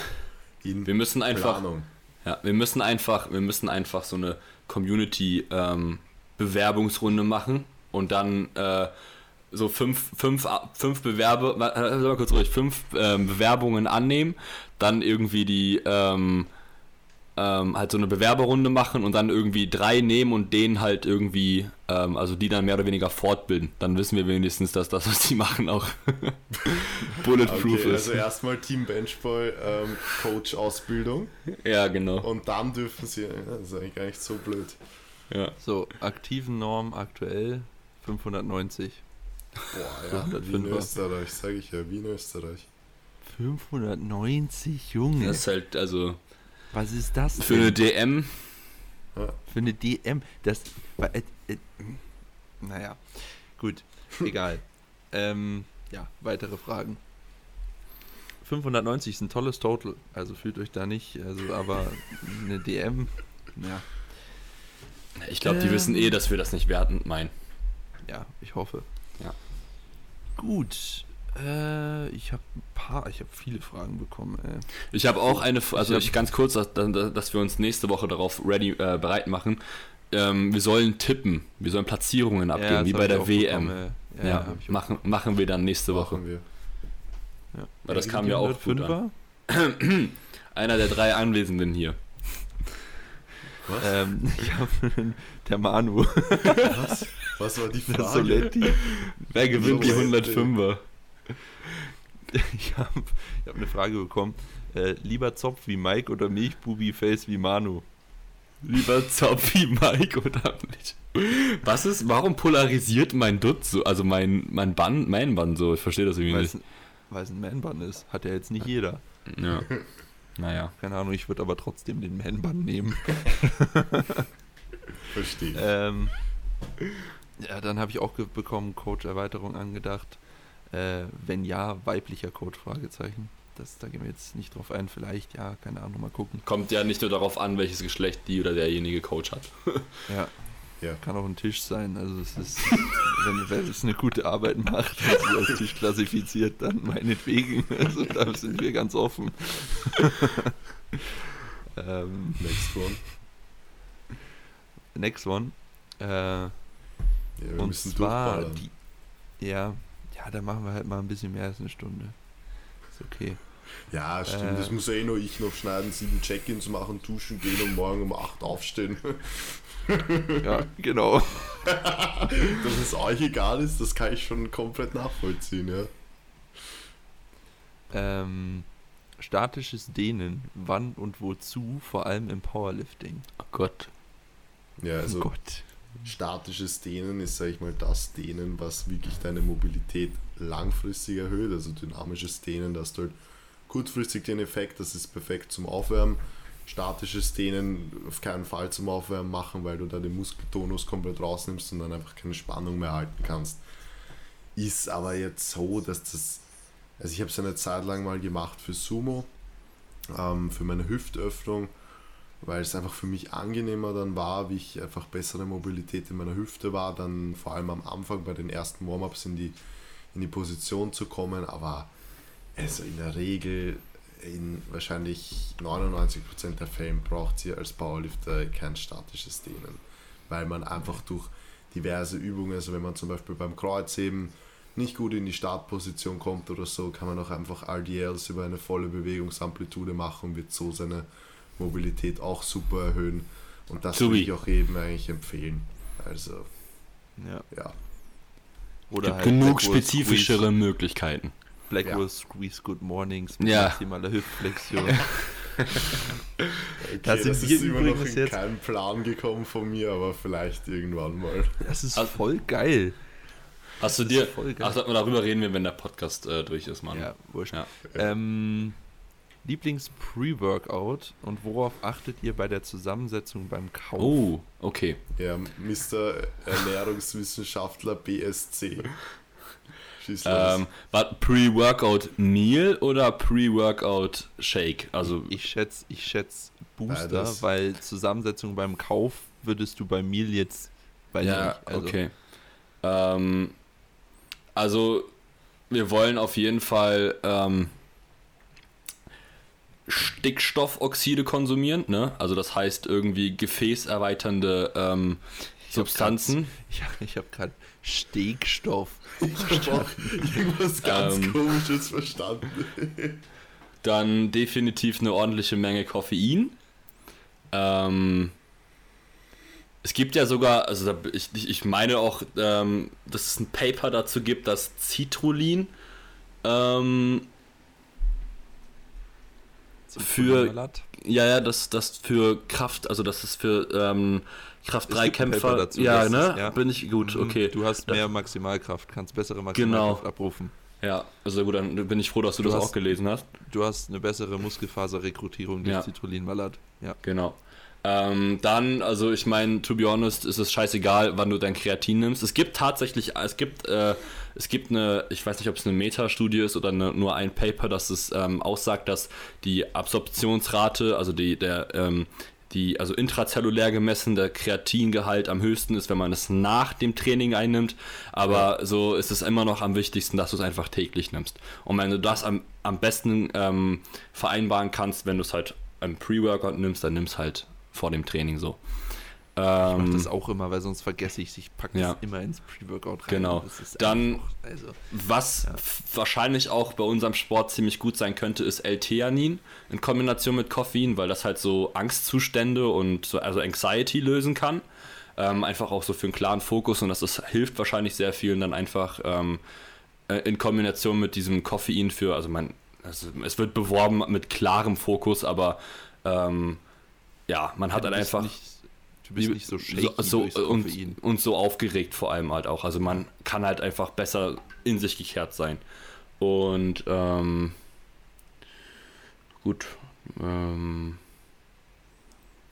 in Wir müssen einfach Planung. Ja, wir müssen einfach, wir müssen einfach so eine Community-Bewerbungsrunde machen und dann äh, so fünf, fünf, fünf Bewerbe, äh, mal kurz ruhig, fünf ähm, Bewerbungen annehmen, dann irgendwie die ähm, ähm, halt so eine Bewerberrunde machen und dann irgendwie drei nehmen und denen halt irgendwie, ähm, also die dann mehr oder weniger fortbilden. Dann wissen wir wenigstens, dass das, was die machen, auch bulletproof Okay, ist. also erstmal Team Benchball ähm, Coach Ausbildung ja, genau. und dann dürfen sie, das ist eigentlich gar nicht so blöd. Ja. So, aktiven Norm aktuell 590. Boah, ja, 105er. wie in Österreich, sage ich ja, wie in Österreich. 590, Junge. Das ist halt, also Was ist das für eine denn? DM Für eine DM. Das. Äh, äh, naja, gut, egal. ähm, ja, weitere Fragen. 590 ist ein tolles Total, also fühlt euch da nicht, also aber eine DM, ja, Ich glaube, die Ähm. wissen eh, dass wir das nicht wertend meinen. ja, ich hoffe. Ja. Gut, äh, ich habe ein paar, ich habe viele Fragen bekommen. Äh. Ich habe auch eine, also hab- ich ganz kurz, dass, dass wir uns nächste Woche darauf ready äh, bereit machen. Ähm, wir sollen tippen, wir sollen Platzierungen abgeben, das wie hab bei ich der WM. bekommen. Ja, hab ich auch machen, machen wir dann nächste Woche. Wir. Ja. Weil das Wer kam gewinnt ja die auch gut 105er? Einer der drei Anwesenden hier. Was? Ähm, ich habe der Manu, Was? Was war die Frage? Soletti. Wer gewinnt die Soletti. 105er? ich habe ich hab eine Frage bekommen. Äh, lieber Zopf wie Mike oder Milchbubi-Face wie Manu? Lieber Zopf wie Mike oder nicht? Was ist, warum polarisiert mein Dutt so, also mein, mein Bann, mein Bann so? Ich verstehe das irgendwie Weil nicht. es, weil es ein Man-Bun ist. Hat ja jetzt nicht jeder. Ja. Naja. Keine Ahnung, ich würde aber trotzdem den Man-Bun nehmen. Verstehe. ähm, ja, dann habe ich auch bekommen, Coach-Erweiterung angedacht. Äh, wenn ja, weiblicher Coach? Fragezeichen. Das, da gehen wir jetzt nicht drauf ein. Vielleicht, ja, keine Ahnung, mal gucken. Kommt ja nicht nur darauf an, welches Geschlecht die oder derjenige Coach hat. Ja, Ja. kann auch ein Tisch sein. Also es ist, wenn, wenn es eine gute Arbeit macht und sie als Tisch klassifiziert, dann meinetwegen. Also da sind wir ganz offen. ähm, Next one. next one. Äh, Ja, wir und müssen zwar die, ja, ja, da machen wir halt mal ein bisschen mehr als eine Stunde. Ist okay. Ja, stimmt. Äh, das muss ja eh nur ich noch schneiden, sieben Check-ins machen, duschen gehen und morgen um 8 aufstehen. Ja, genau. Dass es euch egal ist, das kann ich schon komplett nachvollziehen, ja. Ähm, statisches Dehnen, wann und wozu, vor allem im Powerlifting. Oh Gott. Ja, oh also Gott. Statisches Dehnen ist, sag ich mal, das Dehnen, was wirklich deine Mobilität langfristig erhöht. Also dynamisches Dehnen, da hast du halt kurzfristig den Effekt, das ist perfekt zum Aufwärmen. Statisches Dehnen auf keinen Fall zum Aufwärmen machen, weil du da den Muskeltonus komplett rausnimmst und dann einfach keine Spannung mehr halten kannst. Ist aber jetzt so, dass das. Also ich habe es eine Zeit lang mal gemacht für Sumo, ähm, für meine Hüftöffnung weil es einfach für mich angenehmer dann war, wie ich einfach bessere Mobilität in meiner Hüfte war, dann vor allem am Anfang bei den ersten Warm-ups in die, in die Position zu kommen, aber also in der Regel, in wahrscheinlich 99% der Fällen braucht ihr als Powerlifter kein statisches Dehnen, weil man einfach durch diverse Übungen, also wenn man zum Beispiel beim Kreuzheben nicht gut in die Startposition kommt oder so, kann man auch einfach RDLs über eine volle Bewegungsamplitude machen und wird so seine Mobilität auch super erhöhen. Und das würde ich auch jedem eigentlich empfehlen. Also, Ja. ja. Oder Gibt genug spezifischere Squeeze, Möglichkeiten. Blackwall Squeeze Good Mornings mit Ja. maximaler Hüftflexion. Okay, Da sind das wir ist immer noch übrigens in jetzt- keinen Plan gekommen von mir, aber vielleicht irgendwann mal. Das ist Also- voll geil. Hast du Das dir. ist voll geil. Ach, darüber reden, wir, wenn der Podcast äh, durch ist, Mann. Ja, wurscht. Ja. Ähm, Lieblings-Pre-Workout und worauf achtet ihr bei der Zusammensetzung beim Kauf? Oh, okay. Ja, Mr. Ernährungswissenschaftler BSC. Schieß los. Ähm, Pre-Workout Meal oder Pre-Workout Shake? Also, Ich schätze, ich schätze Booster, Beides. weil Zusammensetzung beim Kauf würdest du bei Meal jetzt bei ja, nicht. Also, okay. Ähm, also, wir wollen auf jeden Fall ähm, Stickstoffoxide konsumieren, ne? Also, das heißt irgendwie gefäßerweiternde ähm, hab Substanzen. Ich, ich habe gerade Stegstoff. ich habe irgendwas ganz Ähm, Komisches verstanden. Dann definitiv eine ordentliche Menge Koffein. Ähm, es gibt ja sogar, also ich ich meine auch, ähm, dass es ein Paper dazu gibt, dass Citrullin ähm, Für- ja, ja, dass das für Kraft, also dass es für ähm, Kraft Es 3 gibt ein Paper Kämpfer, dazu, ja, das ne? ist- ja. Bin ich gut, Mhm, okay. Du hast Das- mehr Maximalkraft, kannst bessere Maximalkraft Genau. abrufen. Ja, also gut, dann bin ich froh, dass du, Du das hast- auch gelesen hast. Du hast eine bessere Muskelfaserrekrutierung durch Ja. Citrullin-Malat. Ja. Genau. Ähm, dann, also ich meine, to be honest, ist es scheißegal, wann du dein Kreatin nimmst. Es gibt tatsächlich, es gibt, äh, es gibt eine, ich weiß nicht, ob es eine Metastudie ist oder eine, nur ein Paper, das es ähm, aussagt, dass die Absorptionsrate, also die, der, ähm, die, also intrazellulär gemessen, der Kreatingehalt am höchsten ist, wenn man es nach dem Training einnimmt. Aber so ist es immer noch am wichtigsten, dass du es einfach täglich nimmst. Und wenn du das am, am besten ähm, vereinbaren kannst, wenn du es halt im Pre-Workout nimmst, dann nimmst halt vor dem Training so. Ich mache Ähm, das auch immer, weil sonst vergesse ich es. Ich packe Ja. das immer ins Pre-Workout rein. Genau. Das ist Dann- einfach, also, Was f- wahrscheinlich auch bei unserem Sport ziemlich gut sein könnte, ist L-Theanin in Kombination mit Koffein, weil das halt so Angstzustände und so, also Anxiety lösen kann. Ähm, einfach auch so für einen klaren Fokus und das ist, hilft wahrscheinlich sehr vielen dann einfach ähm, äh, in Kombination mit diesem Koffein für, also man, also es wird beworben mit klarem Fokus, aber ähm, ja, man hat halt einfach Nicht, du bist nicht so shaky so, so und, Koffein. und so aufgeregt vor allem halt auch. Also man kann halt einfach besser in sich gekehrt sein. Und ähm, gut, ähm,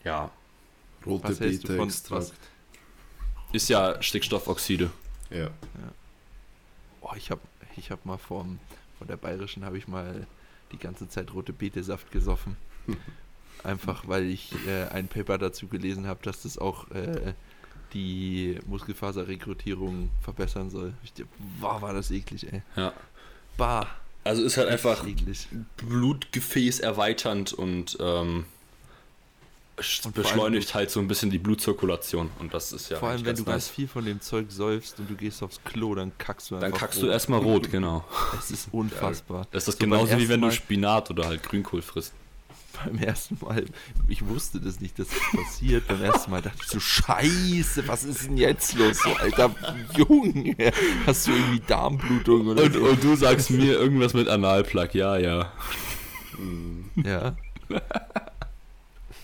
ja, Rote Beta-Extrakt. ist ja Stickstoffoxide. Ja. Oh, ich habe ich hab mal vom, von der Bayerischen habe ich mal die ganze Zeit rote Betesaft gesoffen. Einfach weil ich äh, ein Paper dazu gelesen habe, dass das auch äh, die Muskelfaserrekrutierung verbessern soll. Ich, boah, war das eklig, ey. Ja. Bah, Also ist halt einfach eklig. Blutgefäß erweiternd und ähm, Und beschleunigt halt so ein bisschen die Blutzirkulation. Und das ist ja Vor allem, wenn du ganz ganz viel von dem Zeug säufst und du gehst aufs Klo, dann kackst du einfach Dann kackst rot. du erstmal rot, genau. Das ist unfassbar. Das ist So genauso wie wenn du Spinat oder halt Grünkohl frisst. Beim ersten Mal, ich wusste das nicht, dass das passiert. beim ersten Mal dachte ich so, scheiße, was ist denn jetzt los? So, alter Junge, hast du irgendwie Darmblutung oder Und, so? und du sagst mir irgendwas mit Analplug, ja, ja. Ja.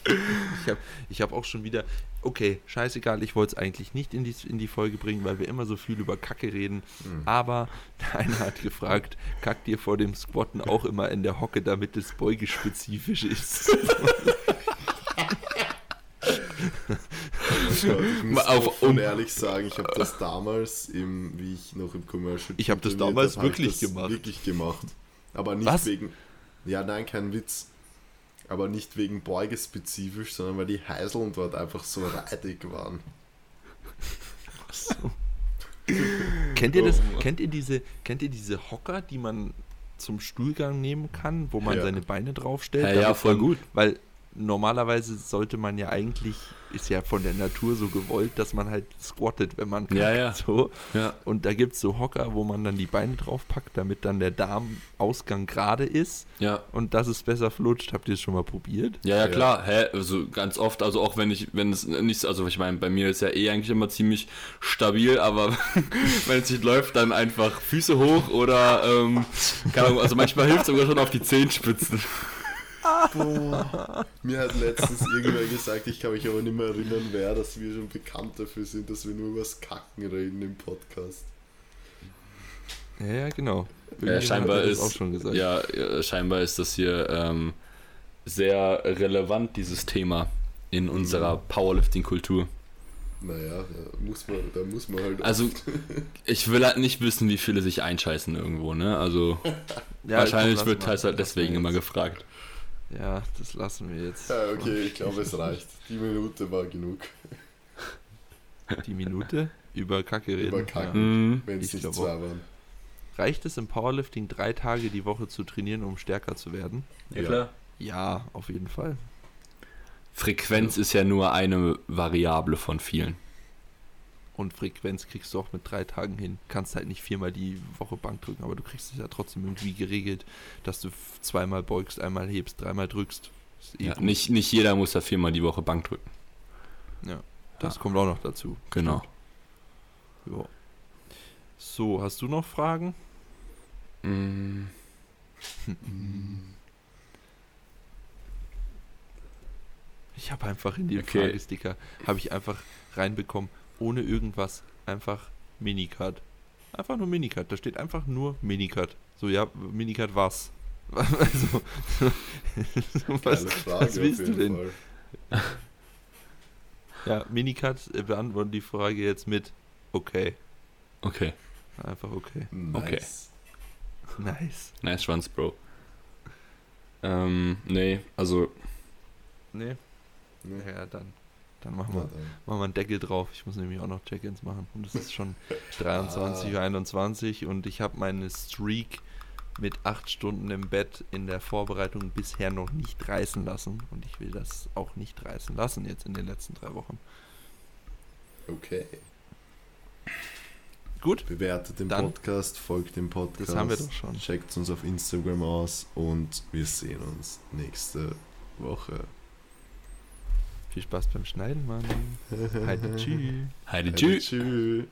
Ich habe ich hab auch schon wieder, okay, scheißegal, ich wollte es eigentlich nicht in die, in die Folge bringen, weil wir immer so viel über Kacke reden. Aber einer hat gefragt, kackt ihr vor dem Squatten auch immer in der Hocke, damit es beugespezifisch ist? Ich muss auf- offen um- ehrlich sagen, ich habe das damals, im, wie ich noch im Commercial Ich hab das damals hab ich wirklich das gemacht. Wirklich gemacht. Aber nicht Was? wegen. Ja, nein, kein Witz. Aber nicht wegen Beugespezifisch, sondern weil die Heiseln dort einfach so reidig waren. Kennt ihr das? Kennt ihr diese, kennt ihr diese Hocker, die man zum Stuhlgang nehmen kann, wo man Ja. seine Beine draufstellt? Ja, ja, voll man, gut. Weil normalerweise sollte man ja eigentlich, ist ja von der Natur so gewollt, dass man halt squattet, wenn man Ja, kackt, ja. So. Ja. Und da gibt es so Hocker, wo man dann die Beine draufpackt, damit dann der Darmausgang gerade ist Ja. und dass es besser flutscht. Habt ihr es schon mal probiert? Ja, ja, Ja. klar. Hä? Also ganz oft, also auch wenn ich, wenn es nicht, also ich meine, bei mir ist ja eh eigentlich immer ziemlich stabil, aber wenn es nicht läuft, dann einfach Füße hoch oder, ähm, keine Ahnung, also manchmal hilft es sogar schon auf die Zehenspitzen. Mir hat letztens irgendwer gesagt, ich kann mich aber nicht mehr erinnern, wer, dass wir schon bekannt dafür sind, dass wir nur über das Kacken reden im Podcast. Ja, ja, genau. Ja, scheinbar ist, auch schon gesagt. ja, scheinbar ist das hier ähm, sehr relevant, dieses Thema in unserer Powerlifting-Kultur. Naja, da muss man, da muss man halt. Also, ich will halt nicht wissen, wie viele sich einscheißen irgendwo, ne? Also, Ja, wahrscheinlich wird mal, halt deswegen immer jetzt. gefragt. Ja, das lassen wir jetzt. ja, okay, ich glaube, es reicht. Die Minute war genug. Die Minute über Kacke reden. Über Kacke. Mhm. Wenn es Ich nicht zwei waren. Reicht es im Powerlifting drei Tage die Woche zu trainieren, um stärker zu werden? Ja, klar. Ja, auf jeden Fall. Frequenz ist ja nur eine Variable von vielen. Und Frequenz kriegst du auch mit drei Tagen hin. Kannst halt nicht viermal die Woche Bank drücken, aber du kriegst es ja trotzdem irgendwie geregelt, dass du zweimal beugst, einmal hebst, dreimal drückst. Eh Ja, nicht, nicht jeder muss ja viermal die Woche Bank drücken. Das Ja. kommt auch noch dazu. Genau. Ja. So, hast du noch Fragen? Mm, Ich habe einfach in den Okay. Fragesticker, habe ich einfach reinbekommen, ohne irgendwas, einfach Minicut. Einfach nur Minicut. Da steht einfach nur Minicut. So, ja, Minicut was? Also, so, was, Frage was willst du denn? Fall. Ja, Minicut äh, beantworten die Frage jetzt mit okay. okay. Einfach okay. Nice. Nice. Nice Schwanz, Bro. Ähm, nee, also, Nee, Ne? ja, dann, dann machen wir, dann. machen wir einen Deckel drauf. Ich muss nämlich auch noch Check-ins machen. Und es ist schon 23 Ah. Uhr 21 und ich habe meine Streak mit 8 Stunden im Bett in der Vorbereitung bisher noch nicht reißen lassen. Und ich will das auch nicht reißen lassen jetzt in den letzten drei Wochen. Okay. Gut, Bewertet den Dann- Podcast, folgt dem Podcast. das haben wir doch schon. Checkt uns auf Instagram aus und wir sehen uns nächste Woche. Viel Spaß beim Schneiden, Mann. Heide, tschüss. Heide, Heide, tschüss. Tschüss.